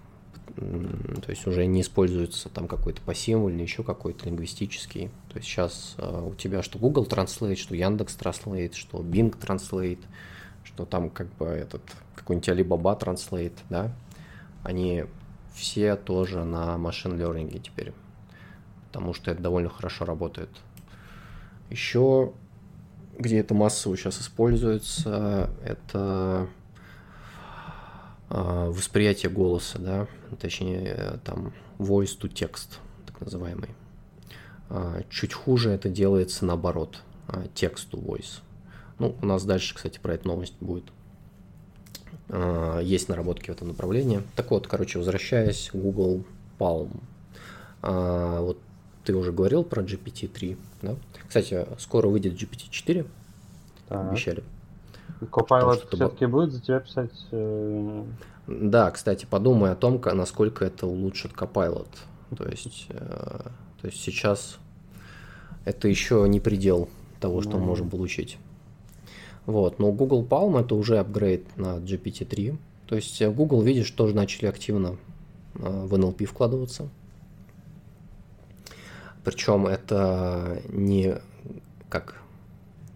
то есть уже не используется там какой-то или еще какой-то лингвистический. То есть сейчас э, у тебя что Google Translate, что Яндекс Translate, что Bing Translate, что там как бы этот какой-нибудь Alibaba Translate, да, они все тоже на машин learning теперь, потому что это довольно хорошо работает. Еще где это массово сейчас используется, это а, восприятие голоса, да, точнее, там, voice to text, так называемый. А, чуть хуже это делается наоборот, text to voice. Ну, у нас дальше, кстати, про эту новость будет. А, есть наработки в этом направлении. Так вот, короче, возвращаясь, Google Palm. Вот ты уже говорил про GPT-3, да? Кстати, скоро выйдет GPT-4, обещали. Copilot все-таки будет за тебя писать? Э... Да, кстати, подумай о том, насколько это улучшит Copilot. То есть, э, то есть сейчас это еще не предел того, что mm-hmm. мы можем получить. Вот, но Google Palm это уже апгрейд на GPT-3. То есть э, Google, видишь, тоже начали активно в NLP вкладываться. Причем это не как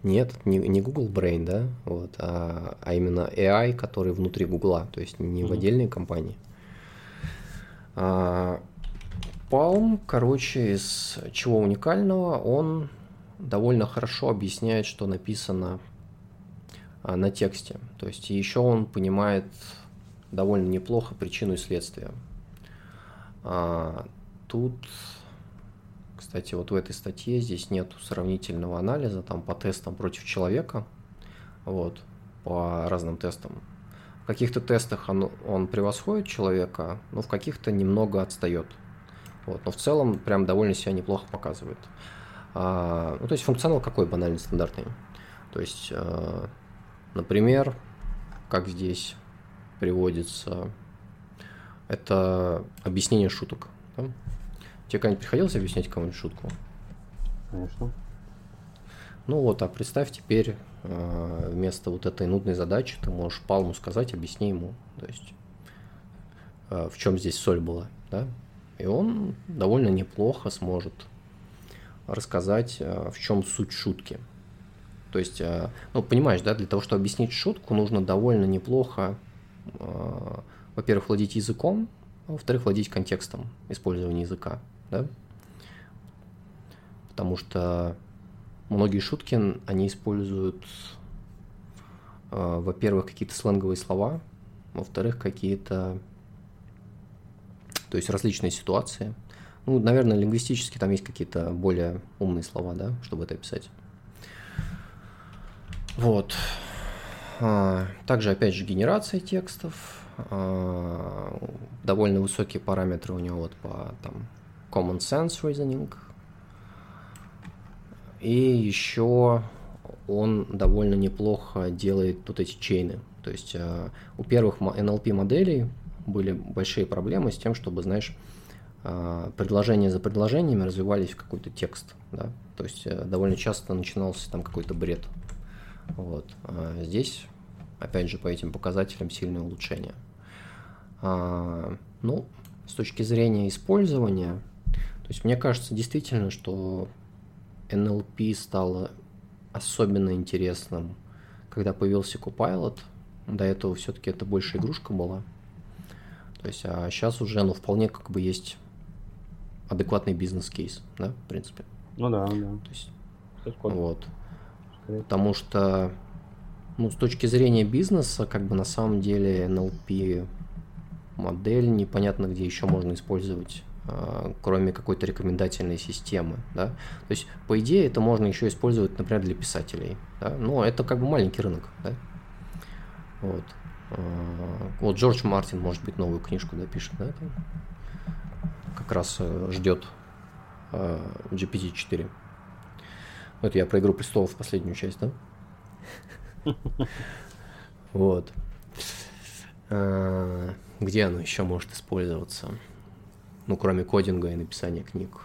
нет, не, не Google Brain, да, вот, а, а именно AI, который внутри Google, то есть не mm-hmm. в отдельной компании. А, Palm, короче, из чего уникального, он довольно хорошо объясняет, что написано а, на тексте. То есть еще он понимает довольно неплохо причину и следствие. А, тут кстати, вот в этой статье здесь нет сравнительного анализа там по тестам против человека, вот, по разным тестам. В каких-то тестах он, он превосходит человека, но в каких-то немного отстает. Вот, но в целом прям довольно себя неплохо показывает. А, ну, то есть функционал какой банальный, стандартный. То есть, а, например, как здесь приводится, это объяснение шуток. Да? Тебе когда-нибудь приходилось объяснять кому-нибудь шутку? Конечно. Ну вот, а представь теперь э, вместо вот этой нудной задачи ты можешь Палму сказать, объясни ему, то есть э, в чем здесь соль была, да? И он довольно неплохо сможет рассказать, э, в чем суть шутки. То есть, ну, понимаешь, да, для того, чтобы объяснить шутку, нужно довольно неплохо, во-первых, владеть языком, а во-вторых, владеть контекстом использования языка да? Потому что многие шутки, они используют, э, во-первых, какие-то сленговые слова, во-вторых, какие-то, то есть различные ситуации. Ну, наверное, лингвистически там есть какие-то более умные слова, да, чтобы это описать. Вот. А, также, опять же, генерация текстов. А, довольно высокие параметры у него вот по там, Common Sense Reasoning. И еще он довольно неплохо делает вот эти чейны. То есть э, у первых NLP моделей были большие проблемы с тем, чтобы, знаешь, э, предложения за предложениями развивались в какой-то текст. Да? То есть э, довольно часто начинался там какой-то бред. Вот. А здесь, опять же, по этим показателям сильное улучшение. А, ну, с точки зрения использования, то есть мне кажется действительно, что NLP стало особенно интересным, когда появился Copilot. До этого все-таки это больше игрушка была. То есть, а сейчас уже, ну, вполне как бы есть адекватный бизнес-кейс, да, в принципе. Ну да, да. То есть, вот. Потому что, ну, с точки зрения бизнеса, как бы на самом деле NLP модель непонятно где еще можно использовать кроме какой-то рекомендательной системы, да. То есть, по идее, это можно еще использовать, например, для писателей, да? но это как бы маленький рынок, да. Вот. А, вот Джордж Мартин, может быть, новую книжку напишет, да, там. как раз ждет GPT-4. Это я про «Игру престолов» последнюю часть, да? Вот. А, где оно еще может использоваться? Ну, кроме кодинга и написания книг.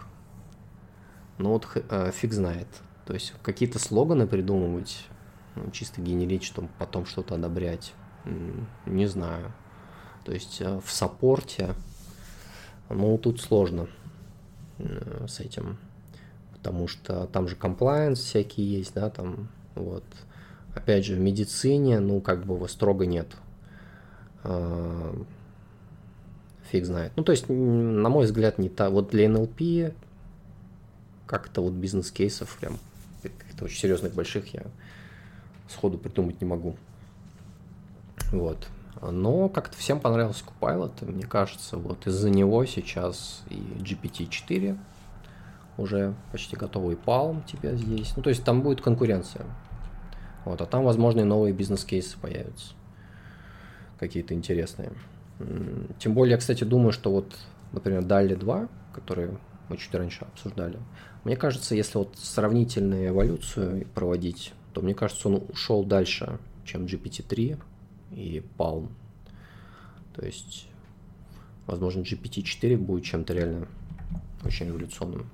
Ну вот э, фиг знает. То есть какие-то слоганы придумывать, ну, чисто генерить, чтобы потом что-то одобрять, не знаю. То есть э, в саппорте, ну, тут сложно э, с этим, потому что там же комплайенс всякие есть, да, там, вот. Опять же, в медицине, ну, как бы его строго нет фиг знает. Ну, то есть, на мой взгляд, не та. Вот для NLP как-то вот бизнес-кейсов прям каких-то очень серьезных больших я сходу придумать не могу. Вот. Но как-то всем понравился Copilot, мне кажется, вот из-за него сейчас и GPT-4 уже почти готовый Palm тебя здесь. Ну, то есть там будет конкуренция. Вот, а там, возможно, и новые бизнес-кейсы появятся. Какие-то интересные. Тем более, я, кстати, думаю, что вот, например, Дали 2, который мы чуть раньше обсуждали, мне кажется, если вот сравнительную эволюцию проводить, то мне кажется, он ушел дальше, чем GPT-3 и Palm. То есть, возможно, GPT-4 будет чем-то реально очень революционным.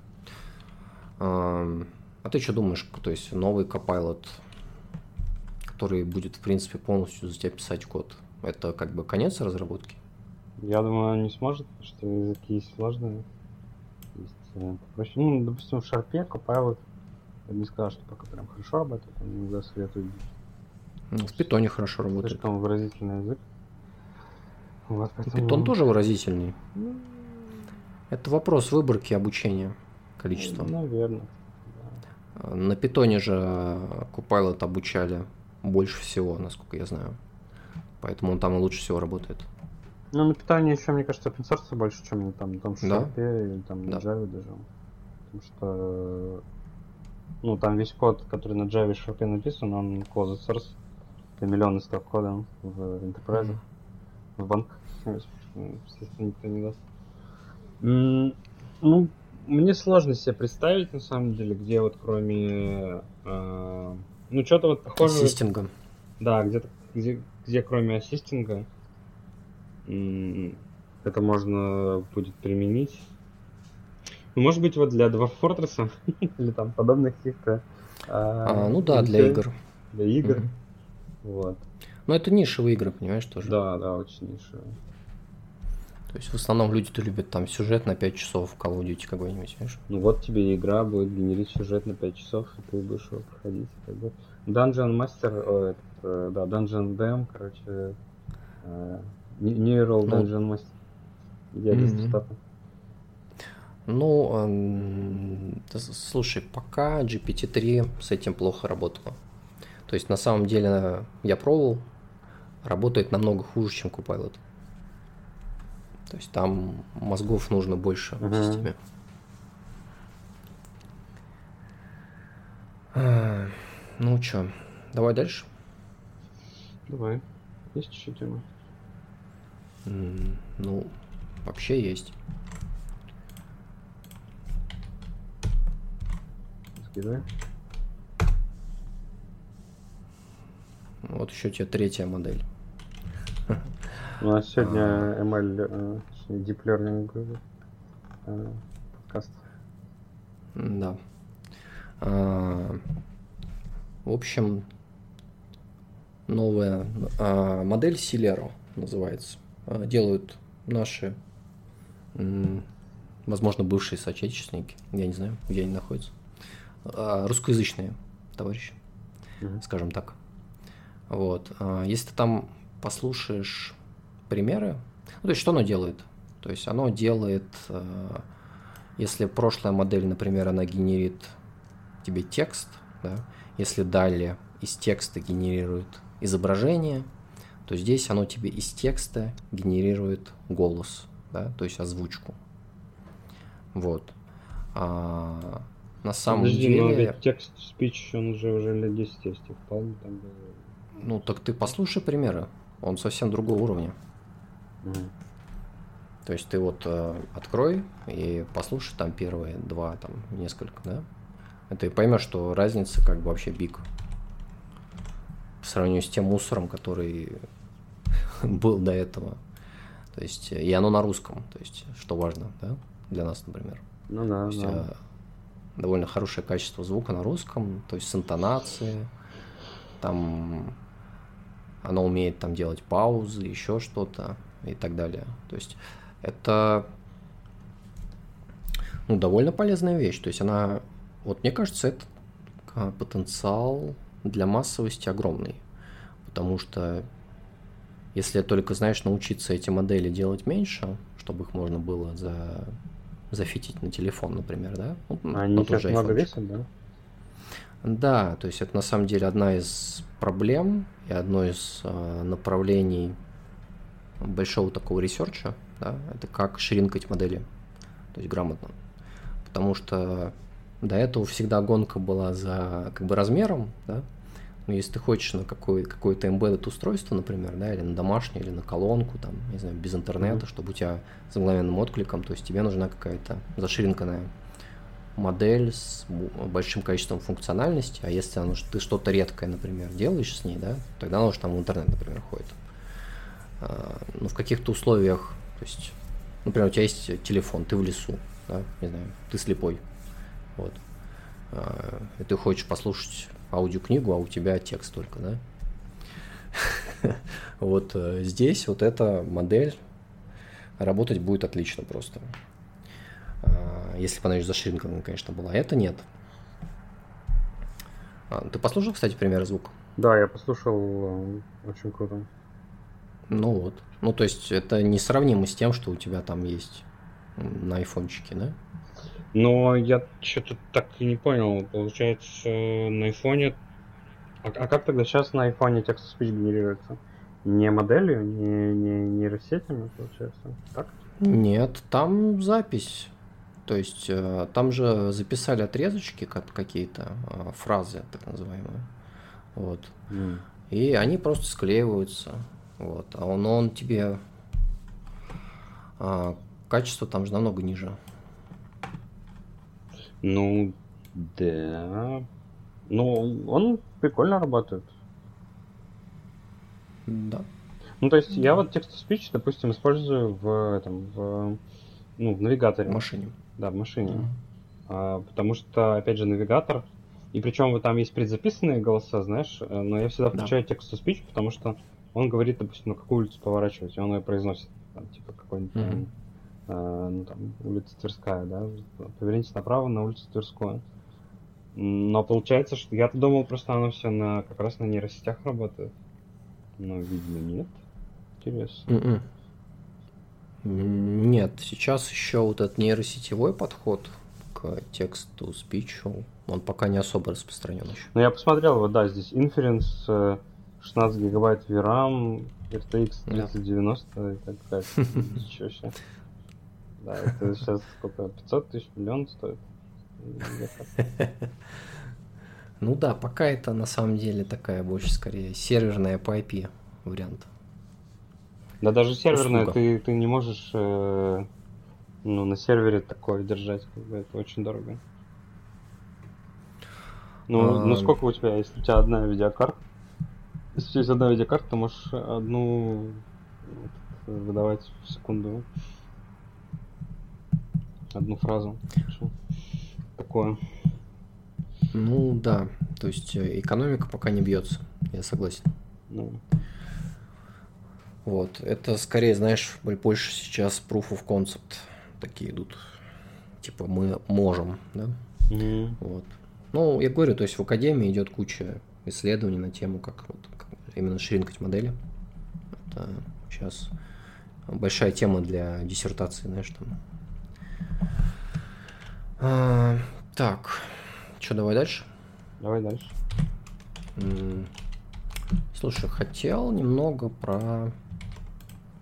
А ты что думаешь, то есть новый Copilot, который будет, в принципе, полностью за тебя писать код, это как бы конец разработки? Я думаю, он не сможет, потому что языки есть сложные. Есть э, проще. Ну, допустим, в шарпе Copilot, я бы не сказал, что пока прям хорошо работает, он иногда советует. Ну, в питоне хорошо работает. Слишком выразительный язык. Вот, поэтому... Питон тоже выразительный. Ну... Это вопрос выборки обучения, количества. Наверное. Да. На питоне же Copilot обучали больше всего, насколько я знаю. Поэтому он там и лучше всего работает. Ну, на питании еще, мне кажется, open source больше, чем на там, том Sharp да? или там на да. Java даже. Потому что ну, там весь код, который на Java и Sharp написан, он closed source. Это миллионы строк кода в Enterprise, mm-hmm. в банках. Естественно, никто не даст. Ну, мне сложно себе представить, на самом деле, где вот кроме... Э, ну, что-то вот похоже... Ассистинга. Да, где-то, где, где кроме ассистинга это можно будет применить. Ну, может быть, вот для два Fortress или там подобных каких-то... А, а, ну да, для игр. Для игр. Вот. Но это нишевые игры, понимаешь, тоже. Да, да, очень нишевые. То есть в основном люди-то любят там сюжет на 5 часов в Call of Duty какой-нибудь, знаешь? Ну вот тебе игра будет генерить сюжет на 5 часов, и ты будешь его проходить. Как бы. Dungeon Master, о, э, да, Dungeon Dam, короче, э, Neural ну, Dungeon Master. Идеалист mm-hmm. Ну, э, слушай, пока GPT-3 с этим плохо работало. То есть на самом деле я пробовал, работает намного хуже, чем Copilot. То есть там мозгов нужно больше uh-huh. в системе. А, ну что, давай дальше. Давай. Есть еще тема? ну, вообще есть. Скидывай. Вот еще тебе третья модель. У нас сегодня ML, э, Deep Learning э, подкаст. Да. А, в общем, новая а, модель Silero называется. А, делают наши, возможно, бывшие соотечественники, я не знаю, где они находятся, русскоязычные товарищи, mm-hmm. скажем так. Вот. Если ты там послушаешь примеры. Ну, то есть, что оно делает? То есть, оно делает, если прошлая модель, например, она генерит тебе текст, да, если далее из текста генерирует изображение, то здесь оно тебе из текста генерирует голос, да, то есть озвучку. Вот. А, на самом Подожди, деле... Но ведь текст спич, он уже уже лет 10 есть, вполне там Ну, так ты послушай примеры. Он совсем другого уровня. То есть ты вот э, открой и послушай там первые два, там несколько, да? Это и поймешь, что разница как бы вообще биг. По сравнению с тем мусором, который был до этого. То есть, и оно на русском, то есть, что важно, да, для нас, например. Ну да, то есть, да. Э, довольно хорошее качество звука на русском, то есть с интонацией, там оно умеет там делать паузы, еще что-то и так далее. То есть это ну, довольно полезная вещь. То есть она, вот мне кажется, это потенциал для массовости огромный. Потому что если только, знаешь, научиться эти модели делать меньше, чтобы их можно было за зафитить на телефон, например, да? Вот, Они сейчас много весят, да? Да, то есть это на самом деле одна из проблем и одно из э, направлений большого такого research а, да, это как шринкать модели, то есть грамотно. Потому что до этого всегда гонка была за как бы размером, да, но если ты хочешь на какой, какое-то embedded устройство, например, да, или на домашнее, или на колонку, там, не знаю, без интернета, mm-hmm. чтобы у тебя с мгновенным откликом, то есть тебе нужна какая-то заширинканная модель с большим количеством функциональности, а если оно, ты что-то редкое, например, делаешь с ней, да, тогда оно же там в интернет, например, ходит. А, ну, в каких-то условиях, то есть, например, у тебя есть телефон, ты в лесу, да, не знаю, ты слепой, вот, а, и ты хочешь послушать аудиокнигу, а у тебя текст только, да, вот э, здесь вот эта модель работать будет отлично просто. А, если бы она зашринкована, конечно, была. Это нет. А, ты послушал, кстати, пример звука? Да, я послушал. Э, очень круто. Ну вот. Ну, то есть это несравнимо с тем, что у тебя там есть на айфончике, да? Но я что-то так и не понял. Получается, на айфоне... А, а как тогда сейчас на айфоне текст-спич генерируется? Не моделью, не, не нейросетями, получается? Так? Нет, там запись. То есть э, там же записали отрезочки какие-то, э, фразы так называемые. Вот. Mm. И они просто склеиваются. Вот. А он, он тебе а, качество там же намного ниже. Ну, да. Ну, он прикольно работает. Да. Ну, то есть да. я вот текст-спич, допустим, использую в этом, в, ну, в навигаторе. В машине. Да, в машине. Mm. А, потому что, опять же, навигатор, и причем вот там есть предзаписанные голоса, знаешь, э, но я всегда включаю да. текст-то-спич, потому что он говорит, допустим, на какую улицу поворачивать, и он ее произносит, там, типа, какой-нибудь mm-hmm. Э, ну, там, улица Тверская, да, поверните направо на улицу Тверскую. Но получается, что я-то думал, просто оно все на как раз на нейросетях работает. Но, видимо, нет. Интересно. Mm-mm. М-м. Нет, сейчас еще вот этот нейросетевой подход к тексту, спичу, он пока не особо распространен еще. Ну, я посмотрел, вот, да, здесь inference 16 гигабайт VRAM, RTX 3090 да. и так далее. Да, это сейчас сколько, 500 тысяч, миллион стоит? Ну да, пока это на самом деле такая больше скорее серверная по IP вариант. Да даже серверная ты, ты не можешь э, ну, на сервере такое держать, как бы это очень дорого. Ну, а... ну сколько у тебя, если у тебя одна видеокарта, если у тебя есть одна видеокарта, ты можешь одну выдавать в секунду. Одну фразу. Такое. Ну да, то есть э, экономика пока не бьется, я согласен. Ну. Вот, это скорее, знаешь, больше сейчас proof of concept такие идут. Типа мы можем, да? Mm-hmm. Вот. Ну, я говорю, то есть в академии идет куча исследований на тему, как, вот, как именно шринкать модели. Это сейчас большая тема для диссертации, знаешь, там. А, так, что, давай дальше? Давай дальше. Слушай, хотел немного про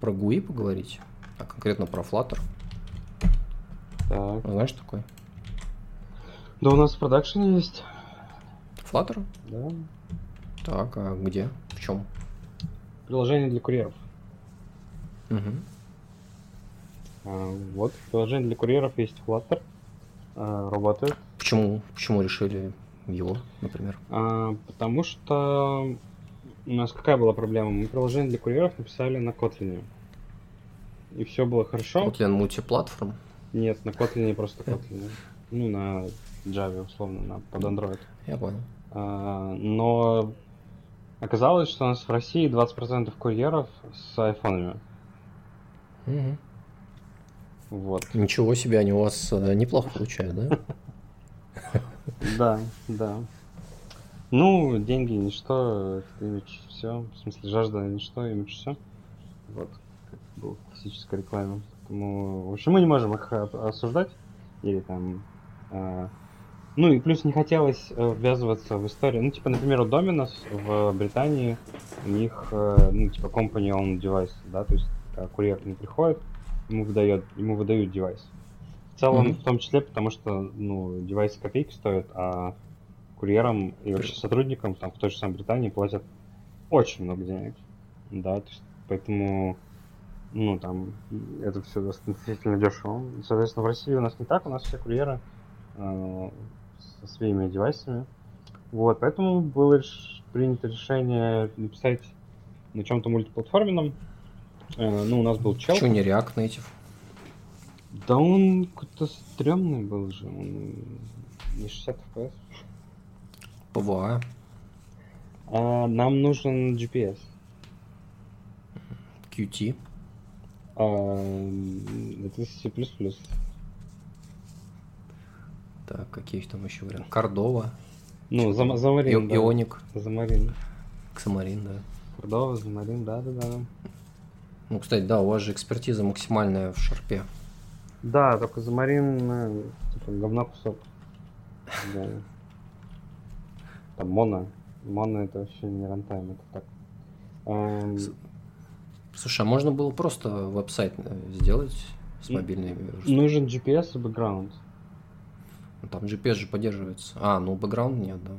про GUI поговорить, а конкретно про Flutter. Так. Знаешь такой? Да у нас в продакшене есть. Flutter? Да. Так, а где? В чем? Приложение для курьеров. Угу. А, вот, приложение для курьеров есть Flutter. А, работает. Почему, почему решили его, например? А, потому что у нас какая была проблема? Мы приложение для курьеров написали на Kotlin. И все было хорошо. Kotlin мультиплатформ? Нет, на Kotlin просто Kotlin. Ну, на Java, условно, на, под Android. Я понял. А, но оказалось, что у нас в России 20% курьеров с айфонами. Угу. Вот. Ничего себе, они у вас э, неплохо получают, да? Да, да. Ну, деньги ничто, имидж все. В смысле, жажда ничто, имидж все. Вот, как был классическая реклама. Поэтому, в общем, мы не можем их осуждать. Или там а, ну и плюс не хотелось э, ввязываться в историю. Ну, типа, например, у Dominos в Британии у них, э, ну, типа, company owned device, да, то есть курьер не приходит, ему выдает, ему выдают девайс. В целом, mm-hmm. в том числе, потому что, ну, девайсы копейки стоят, а курьерам и вообще сотрудникам там в той же самой Британии платят очень много денег, да, то есть, поэтому, ну, там, это все достаточно дешево. Соответственно, в России у нас не так, у нас все курьеры э, со своими девайсами. Вот, поэтому было принято решение написать на чем-то мультиплатформенном. Э, ну, у нас был чел. Почему не React Native? Да он какой-то стрёмный был же. Он не 60 FPS. PVA. А, нам нужен GPS. QT. А, это C++. Так, какие там еще варианты? Кордова. Ну, зам, Замарин, И- Ионик. Замарин. Ксамарин, да. Кордова, Замарин, да-да-да. Ну, кстати, да, у вас же экспертиза максимальная в шарпе. Да, только Замарин, типа, говна кусок. Да. Там моно. Моно это вообще не рантайм, это так. Эм, Слушай, а можно было просто веб-сайт э, сделать с мобильной версией? нужен GPS и бэкграунд. Ну, Там GPS же поддерживается. А, ну бэкграунд нет, да.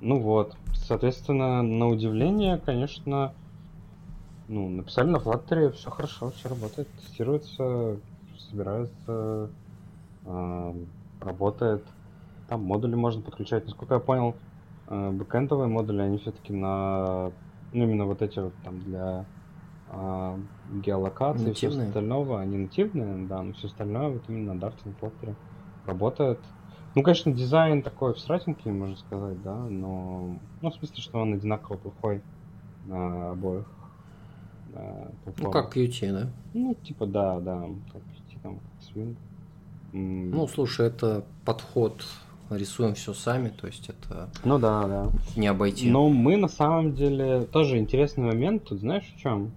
Ну вот, соответственно, на удивление, конечно, ну, написали на Flutter, все хорошо, все работает, тестируется, собирается, а, работает. Там модули можно подключать. Насколько я понял, а, бэкэндовые модули, они все-таки на, ну, именно вот эти вот там для а, геолокации и всего Нативные? остального, они нативные, да, но все остальное вот именно на Dart на Flutter работает. Ну, конечно, дизайн такой всратенький, можно сказать, да, но... Ну, в смысле, что он одинаково плохой на обоих э, Ну, как Qt, да? Ну, типа, да, да, как идти там. М, Ну, слушай, это подход, рисуем все сами, то есть это ну да, да. не обойти. Но мы на самом деле тоже интересный момент тут, знаешь, в чем?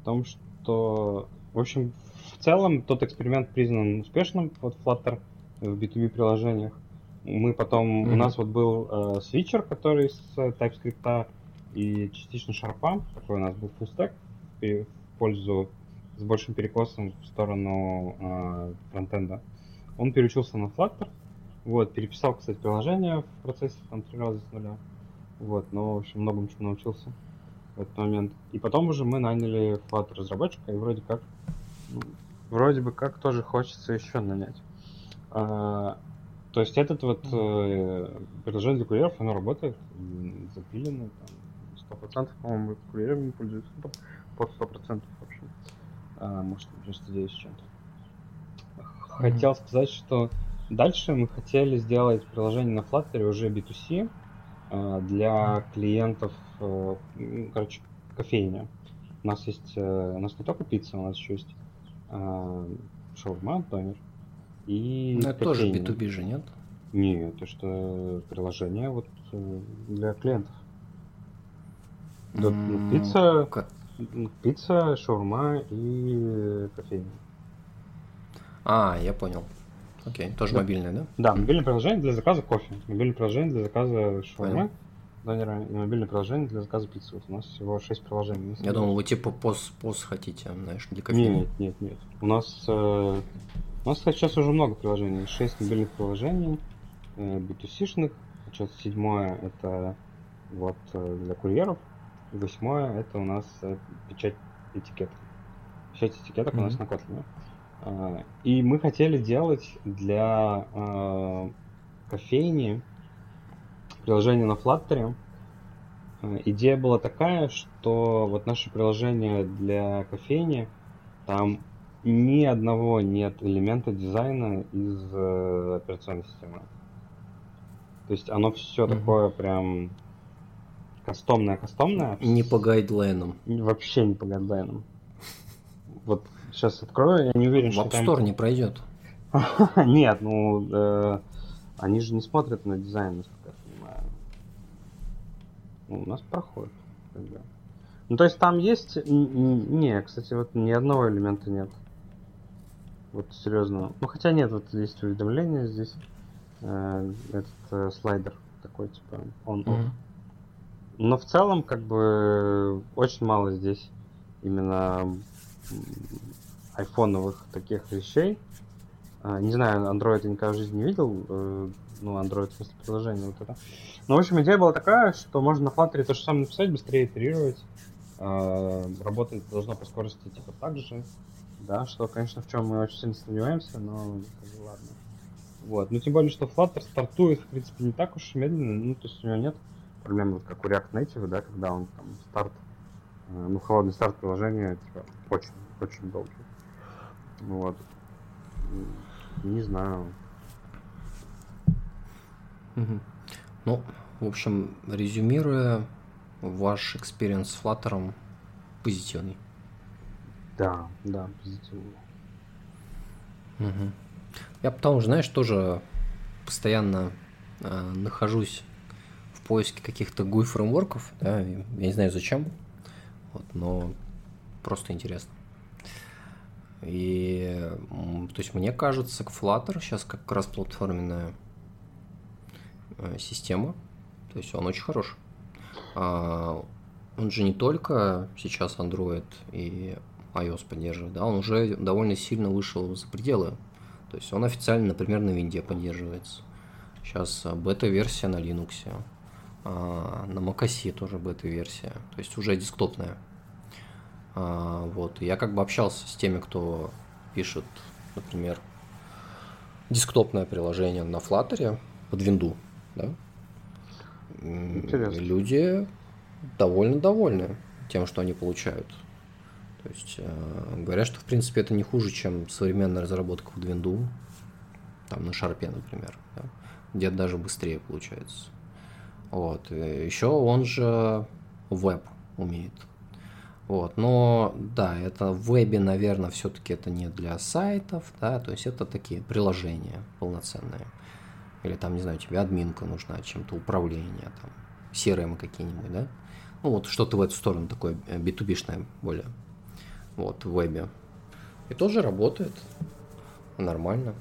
В том, что, в общем, в целом тот эксперимент признан успешным, вот Flutter в B2B приложениях. Мы потом, у Мгм. нас вот был э, свитчер, который с TypeScript и частично шарпа, такой у нас был full stack в пользу с большим перекосом в сторону э, фронтенда. Он переучился на Flutter, вот, переписал, кстати, приложение в процессе там три раза с нуля. Вот, но, в общем, многому чему научился в этот момент. И потом уже мы наняли Flutter разработчика, и вроде как, ну, вроде бы как тоже хочется еще нанять. А, то есть этот вот э, приложение для курьеров, оно работает, запилено, там, сто процентов, по-моему, курьерами пользуются, под сто процентов, в общем. А, может, 99 с чем-то. Хотел сказать, что дальше мы хотели сделать приложение на Flutter уже B2C э, для клиентов, э, м, короче, кофейня. У нас есть, э, у нас не только пицца, у нас еще есть э, шаурма, тонер и Ну, это тоже кофейня. B2B же, нет? Нет, это что приложение вот э, для клиентов. Да, ну, М, пицца, пицца, шаурма и кофейня. А, я понял. Окей, тоже Да. мобильное, да? Да, мобильное приложение для заказа кофе, мобильное приложение для заказа шаурмы, донера, и мобильное приложение для заказа пиццы. Вот у нас всего 6 приложений. Я думал, вы типа пос, пос хотите, знаешь, для кофейни. Нет, нет, нет. У нас, э, у нас, кстати, сейчас уже много приложений. 6 мобильных приложений, э, B2C-шных. Сейчас седьмое это вот э, для курьеров. Восьмое это у нас э, печать этикеток. Печать этикеток у нас на Kotlin. А, И мы хотели делать для э, кофейни приложение на Flutter. Э, Идея была такая, что вот наше приложение для кофейни, там ни одного нет элемента дизайна из э, операционной системы. То есть оно все Мгм. такое прям кастомное-кастомное. Не по гайдлайнам. Вообще не по гайдлайнам. Вот сейчас открою, я не уверен, В что App там... Store не пройдет. Нет, ну, э, они же не смотрят на дизайн, насколько я понимаю. Ну, у нас проходит. Ну, то есть там есть... Не, кстати, вот ни одного элемента нет. Вот серьезно. Ну, хотя нет, вот есть уведомление здесь. э, этот э, слайдер такой, типа, он Мгм. Но в целом, как бы, очень мало здесь именно айфоновых таких вещей. А, Не знаю, Android я никогда в жизни не видел. э, Ну, Android в смысле приложение вот это. Ну, в общем, идея была такая, что можно на Flutter то же самое написать, быстрее итерировать. а, Работать должно по скорости типа так же. Да, что, конечно, в чем мы очень сильно сомневаемся, но ладно. Вот. Ну, тем более, что Flutter стартует, в принципе, не так уж медленно. Ну, то есть у него нет проблемы, вот как у React Native, да, когда он там старт, э, ну, холодный старт приложения, типа, очень, очень долгий. Ну Вот. Не знаю. Мгм. Ну, в общем, резюмируя, ваш experience с Flutter позитивный. Да, да, позитивно. Угу. Я потому, знаешь, тоже постоянно э, нахожусь поиске каких-то GUI фреймворков, да, я не знаю зачем, вот, но просто интересно. И, то есть, мне кажется, Flutter сейчас как раз платформенная э, система, то есть он очень хорош. А, он же не только сейчас Android и iOS поддерживает, да, он уже довольно сильно вышел за пределы. То есть он официально, например, на винде поддерживается. Сейчас а, бета-версия на Linux, а, на macOS тоже бета-версия, то есть уже десктопная. А, вот, я как бы общался с теми, кто пишет, например, десктопное приложение на Flutter под винду, да? Интересно. Люди довольно довольны тем, что они получают. То есть э, говорят, что в принципе это не хуже, чем современная разработка под винду, там на шарпе, например, да? где даже быстрее получается. Вот. Еще он же веб умеет. Вот. Но да, это в вебе, наверное, все-таки это не для сайтов, да, то есть это такие приложения полноценные. Или там, не знаю, тебе админка нужна, чем-то управление, там, CRM какие-нибудь, да? Ну, вот что-то в эту сторону такое B2B-шное более. Вот, в вебе. И тоже работает нормально.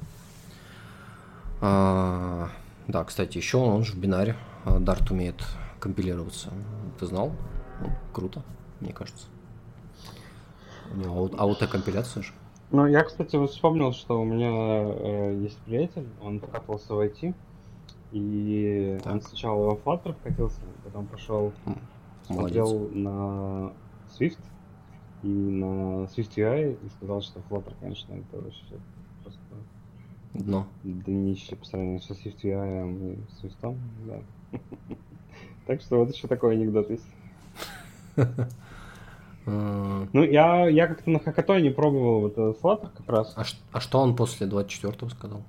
А, да, кстати, еще он же в бинаре Dart умеет компилироваться. Ты знал? Ну, круто, мне кажется. У него аутокомпиляция же. Ну, я, кстати, вот вспомнил, что у меня э, есть приятель, он покатался в IT, и так. он сначала во Flutter вкатился, потом пошел, смотрел на Swift и на Swift UI и сказал, что Flutter, конечно, это вообще просто дно. Днище по сравнению со Swift UI и Swift, да. Так что вот еще такой анекдот есть. А. Ну, я, я как-то на хакатоне не пробовал вот этот Flutter как раз. А, а что он после 24-го сказал?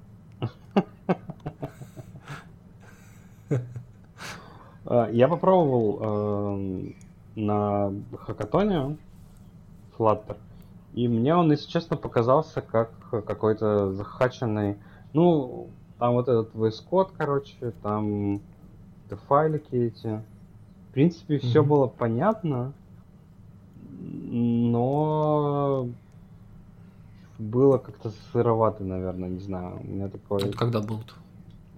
А, я попробовал эм, на хакатоне Flutter, и мне он, если честно, показался как какой-то захаченный... Ну, там вот этот VS Code, короче, там файлики эти. В принципе, все было понятно, но было как-то сыровато, наверное, не знаю. У меня такое... Это когда был-то?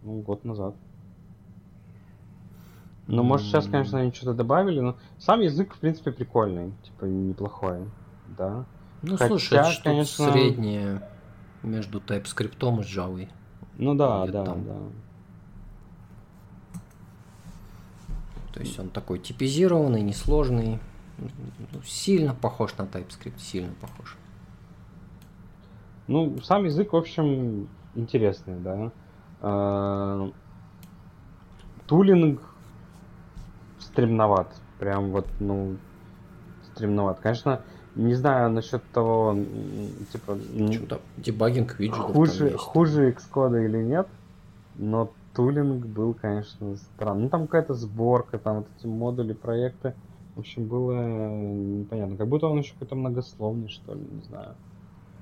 Ну, год назад. Ну, может, сейчас, конечно, они что-то добавили, но сам язык, в принципе, прикольный, типа, неплохой, да. Ну, Хотя, слушай, это конечно... среднее между TypeScript и Java. Ну да, да, там. да. То есть он такой типизированный, несложный, ну, сильно похож на TypeScript, сильно похож. Ну, сам язык, в общем, интересный, да. А, тулинг стремноват. Прям вот, ну, стремноват. Конечно, не знаю насчет того, типа... Что-то дебагинг виджетов хуже, хуже Xcode или нет, но тулинг был, конечно, странный. Ну, там какая-то сборка, там вот эти модули, проекты. В общем, было непонятно. Как будто он еще какой-то многословный, что ли, не знаю.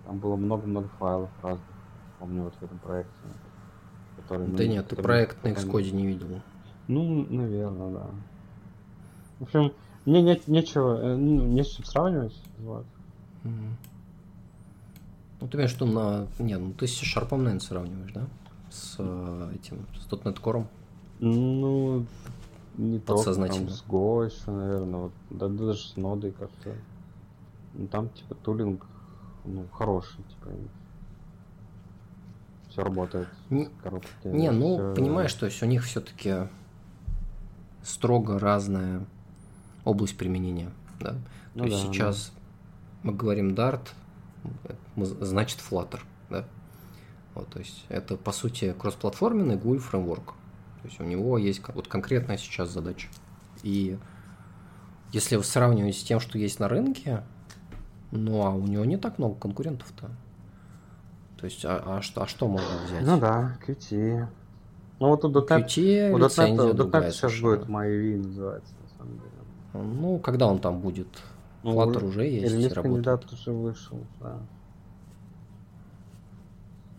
Там было много-много файлов разных. Помню вот в этом проекте. Который, да ну, нет, ты проект на Xcode не видел. Ну, наверное, да. В общем, мне нет, нечего, э, ну, не с чем сравнивать. Вот. Mm. Ну, ты в виду на... Не, ну ты с C-Sharp, наверное, сравниваешь, да? С э, этим, с .NET Core? Ну, не Подсознательно. Только, там, с Go еще, наверное, вот, да, даже с нодой как-то. Ну, там, типа, тулинг, ну, хороший, типа, все работает. Не, не ну, все... понимаешь, то есть у них все-таки строго разная область применения. Да? Ну, То да, есть сейчас да. мы говорим Dart, значит Flutter. Вот, то есть это по сути кроссплатформенный GUI фреймворк. То есть у него есть вот конкретная сейчас задача. И если вы сравниваете с тем, что есть на рынке, ну а у него не так много конкурентов-то. То есть, а, а, что, а что можно взять? Ну да, Qt. Ну вот у .NET, Qt, у .NET, .NET сейчас будет MyV называется, на самом деле. Ну, когда он там будет? Ну, Flutter уже есть. Релиз кандидат уже вышел, да.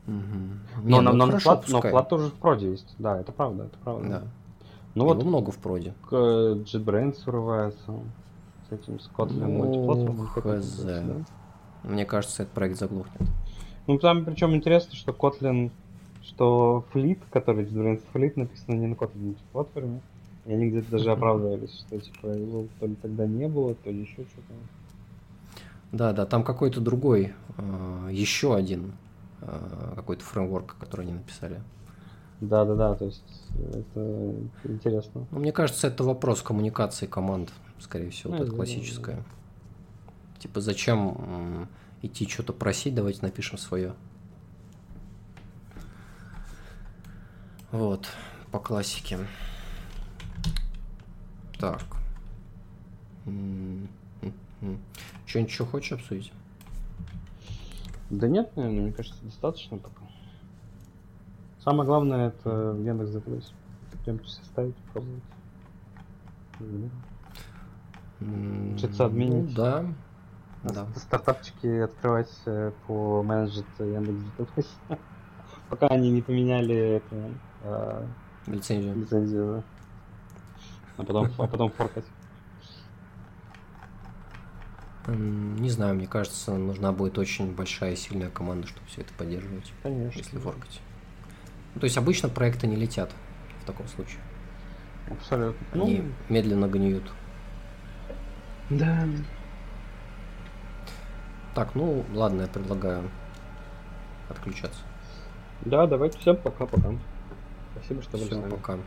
Угу. Но, Не, но, ну, но, Flutter, но Flutter уже в проде есть. Да, это правда, это правда. Да. Ну Его вот много в проде. JetBrains вырывается с этим, с Kotlin ну. Хз. Да? Мне кажется, этот проект заглохнет. Ну, там причем интересно, что Kotlin, что Fleet, который JetBrains Fleet, написано не на Kotlin мультиплатформе, и они где-то даже оправдывались, что типа его то ли тогда не было, то ли еще что-то. Да, да, там какой-то другой, э, еще один э, какой-то фреймворк, который они написали. Да, да, да, то есть это интересно. Ну, мне кажется, это вопрос коммуникации команд, скорее всего, ну, вот это классическое. Да, да. Типа, зачем идти что-то просить, давайте напишем свое. Вот, по классике. Так. Что-нибудь еще хочешь обсудить? Да нет, наверное, мне кажется, достаточно пока. Самое главное это Яндекс Заплейс. Прям составить, пробовать. Учиться админить. Ну, да. да. Стартапчики открывать э, по менеджер Яндекс Заплейс. Пока они не поменяли это, э, лицензию. лицензию да а потом, а потом форкать. Не знаю, мне кажется, нужна будет очень большая и сильная команда, чтобы все это поддерживать. Конечно. Если форкать. Ну, то есть обычно проекты не летят в таком случае. Абсолютно. Они ну... медленно гниют. Да. Так, ну ладно, я предлагаю отключаться. Да, давайте всем пока-пока. Спасибо, что были с нами. пока.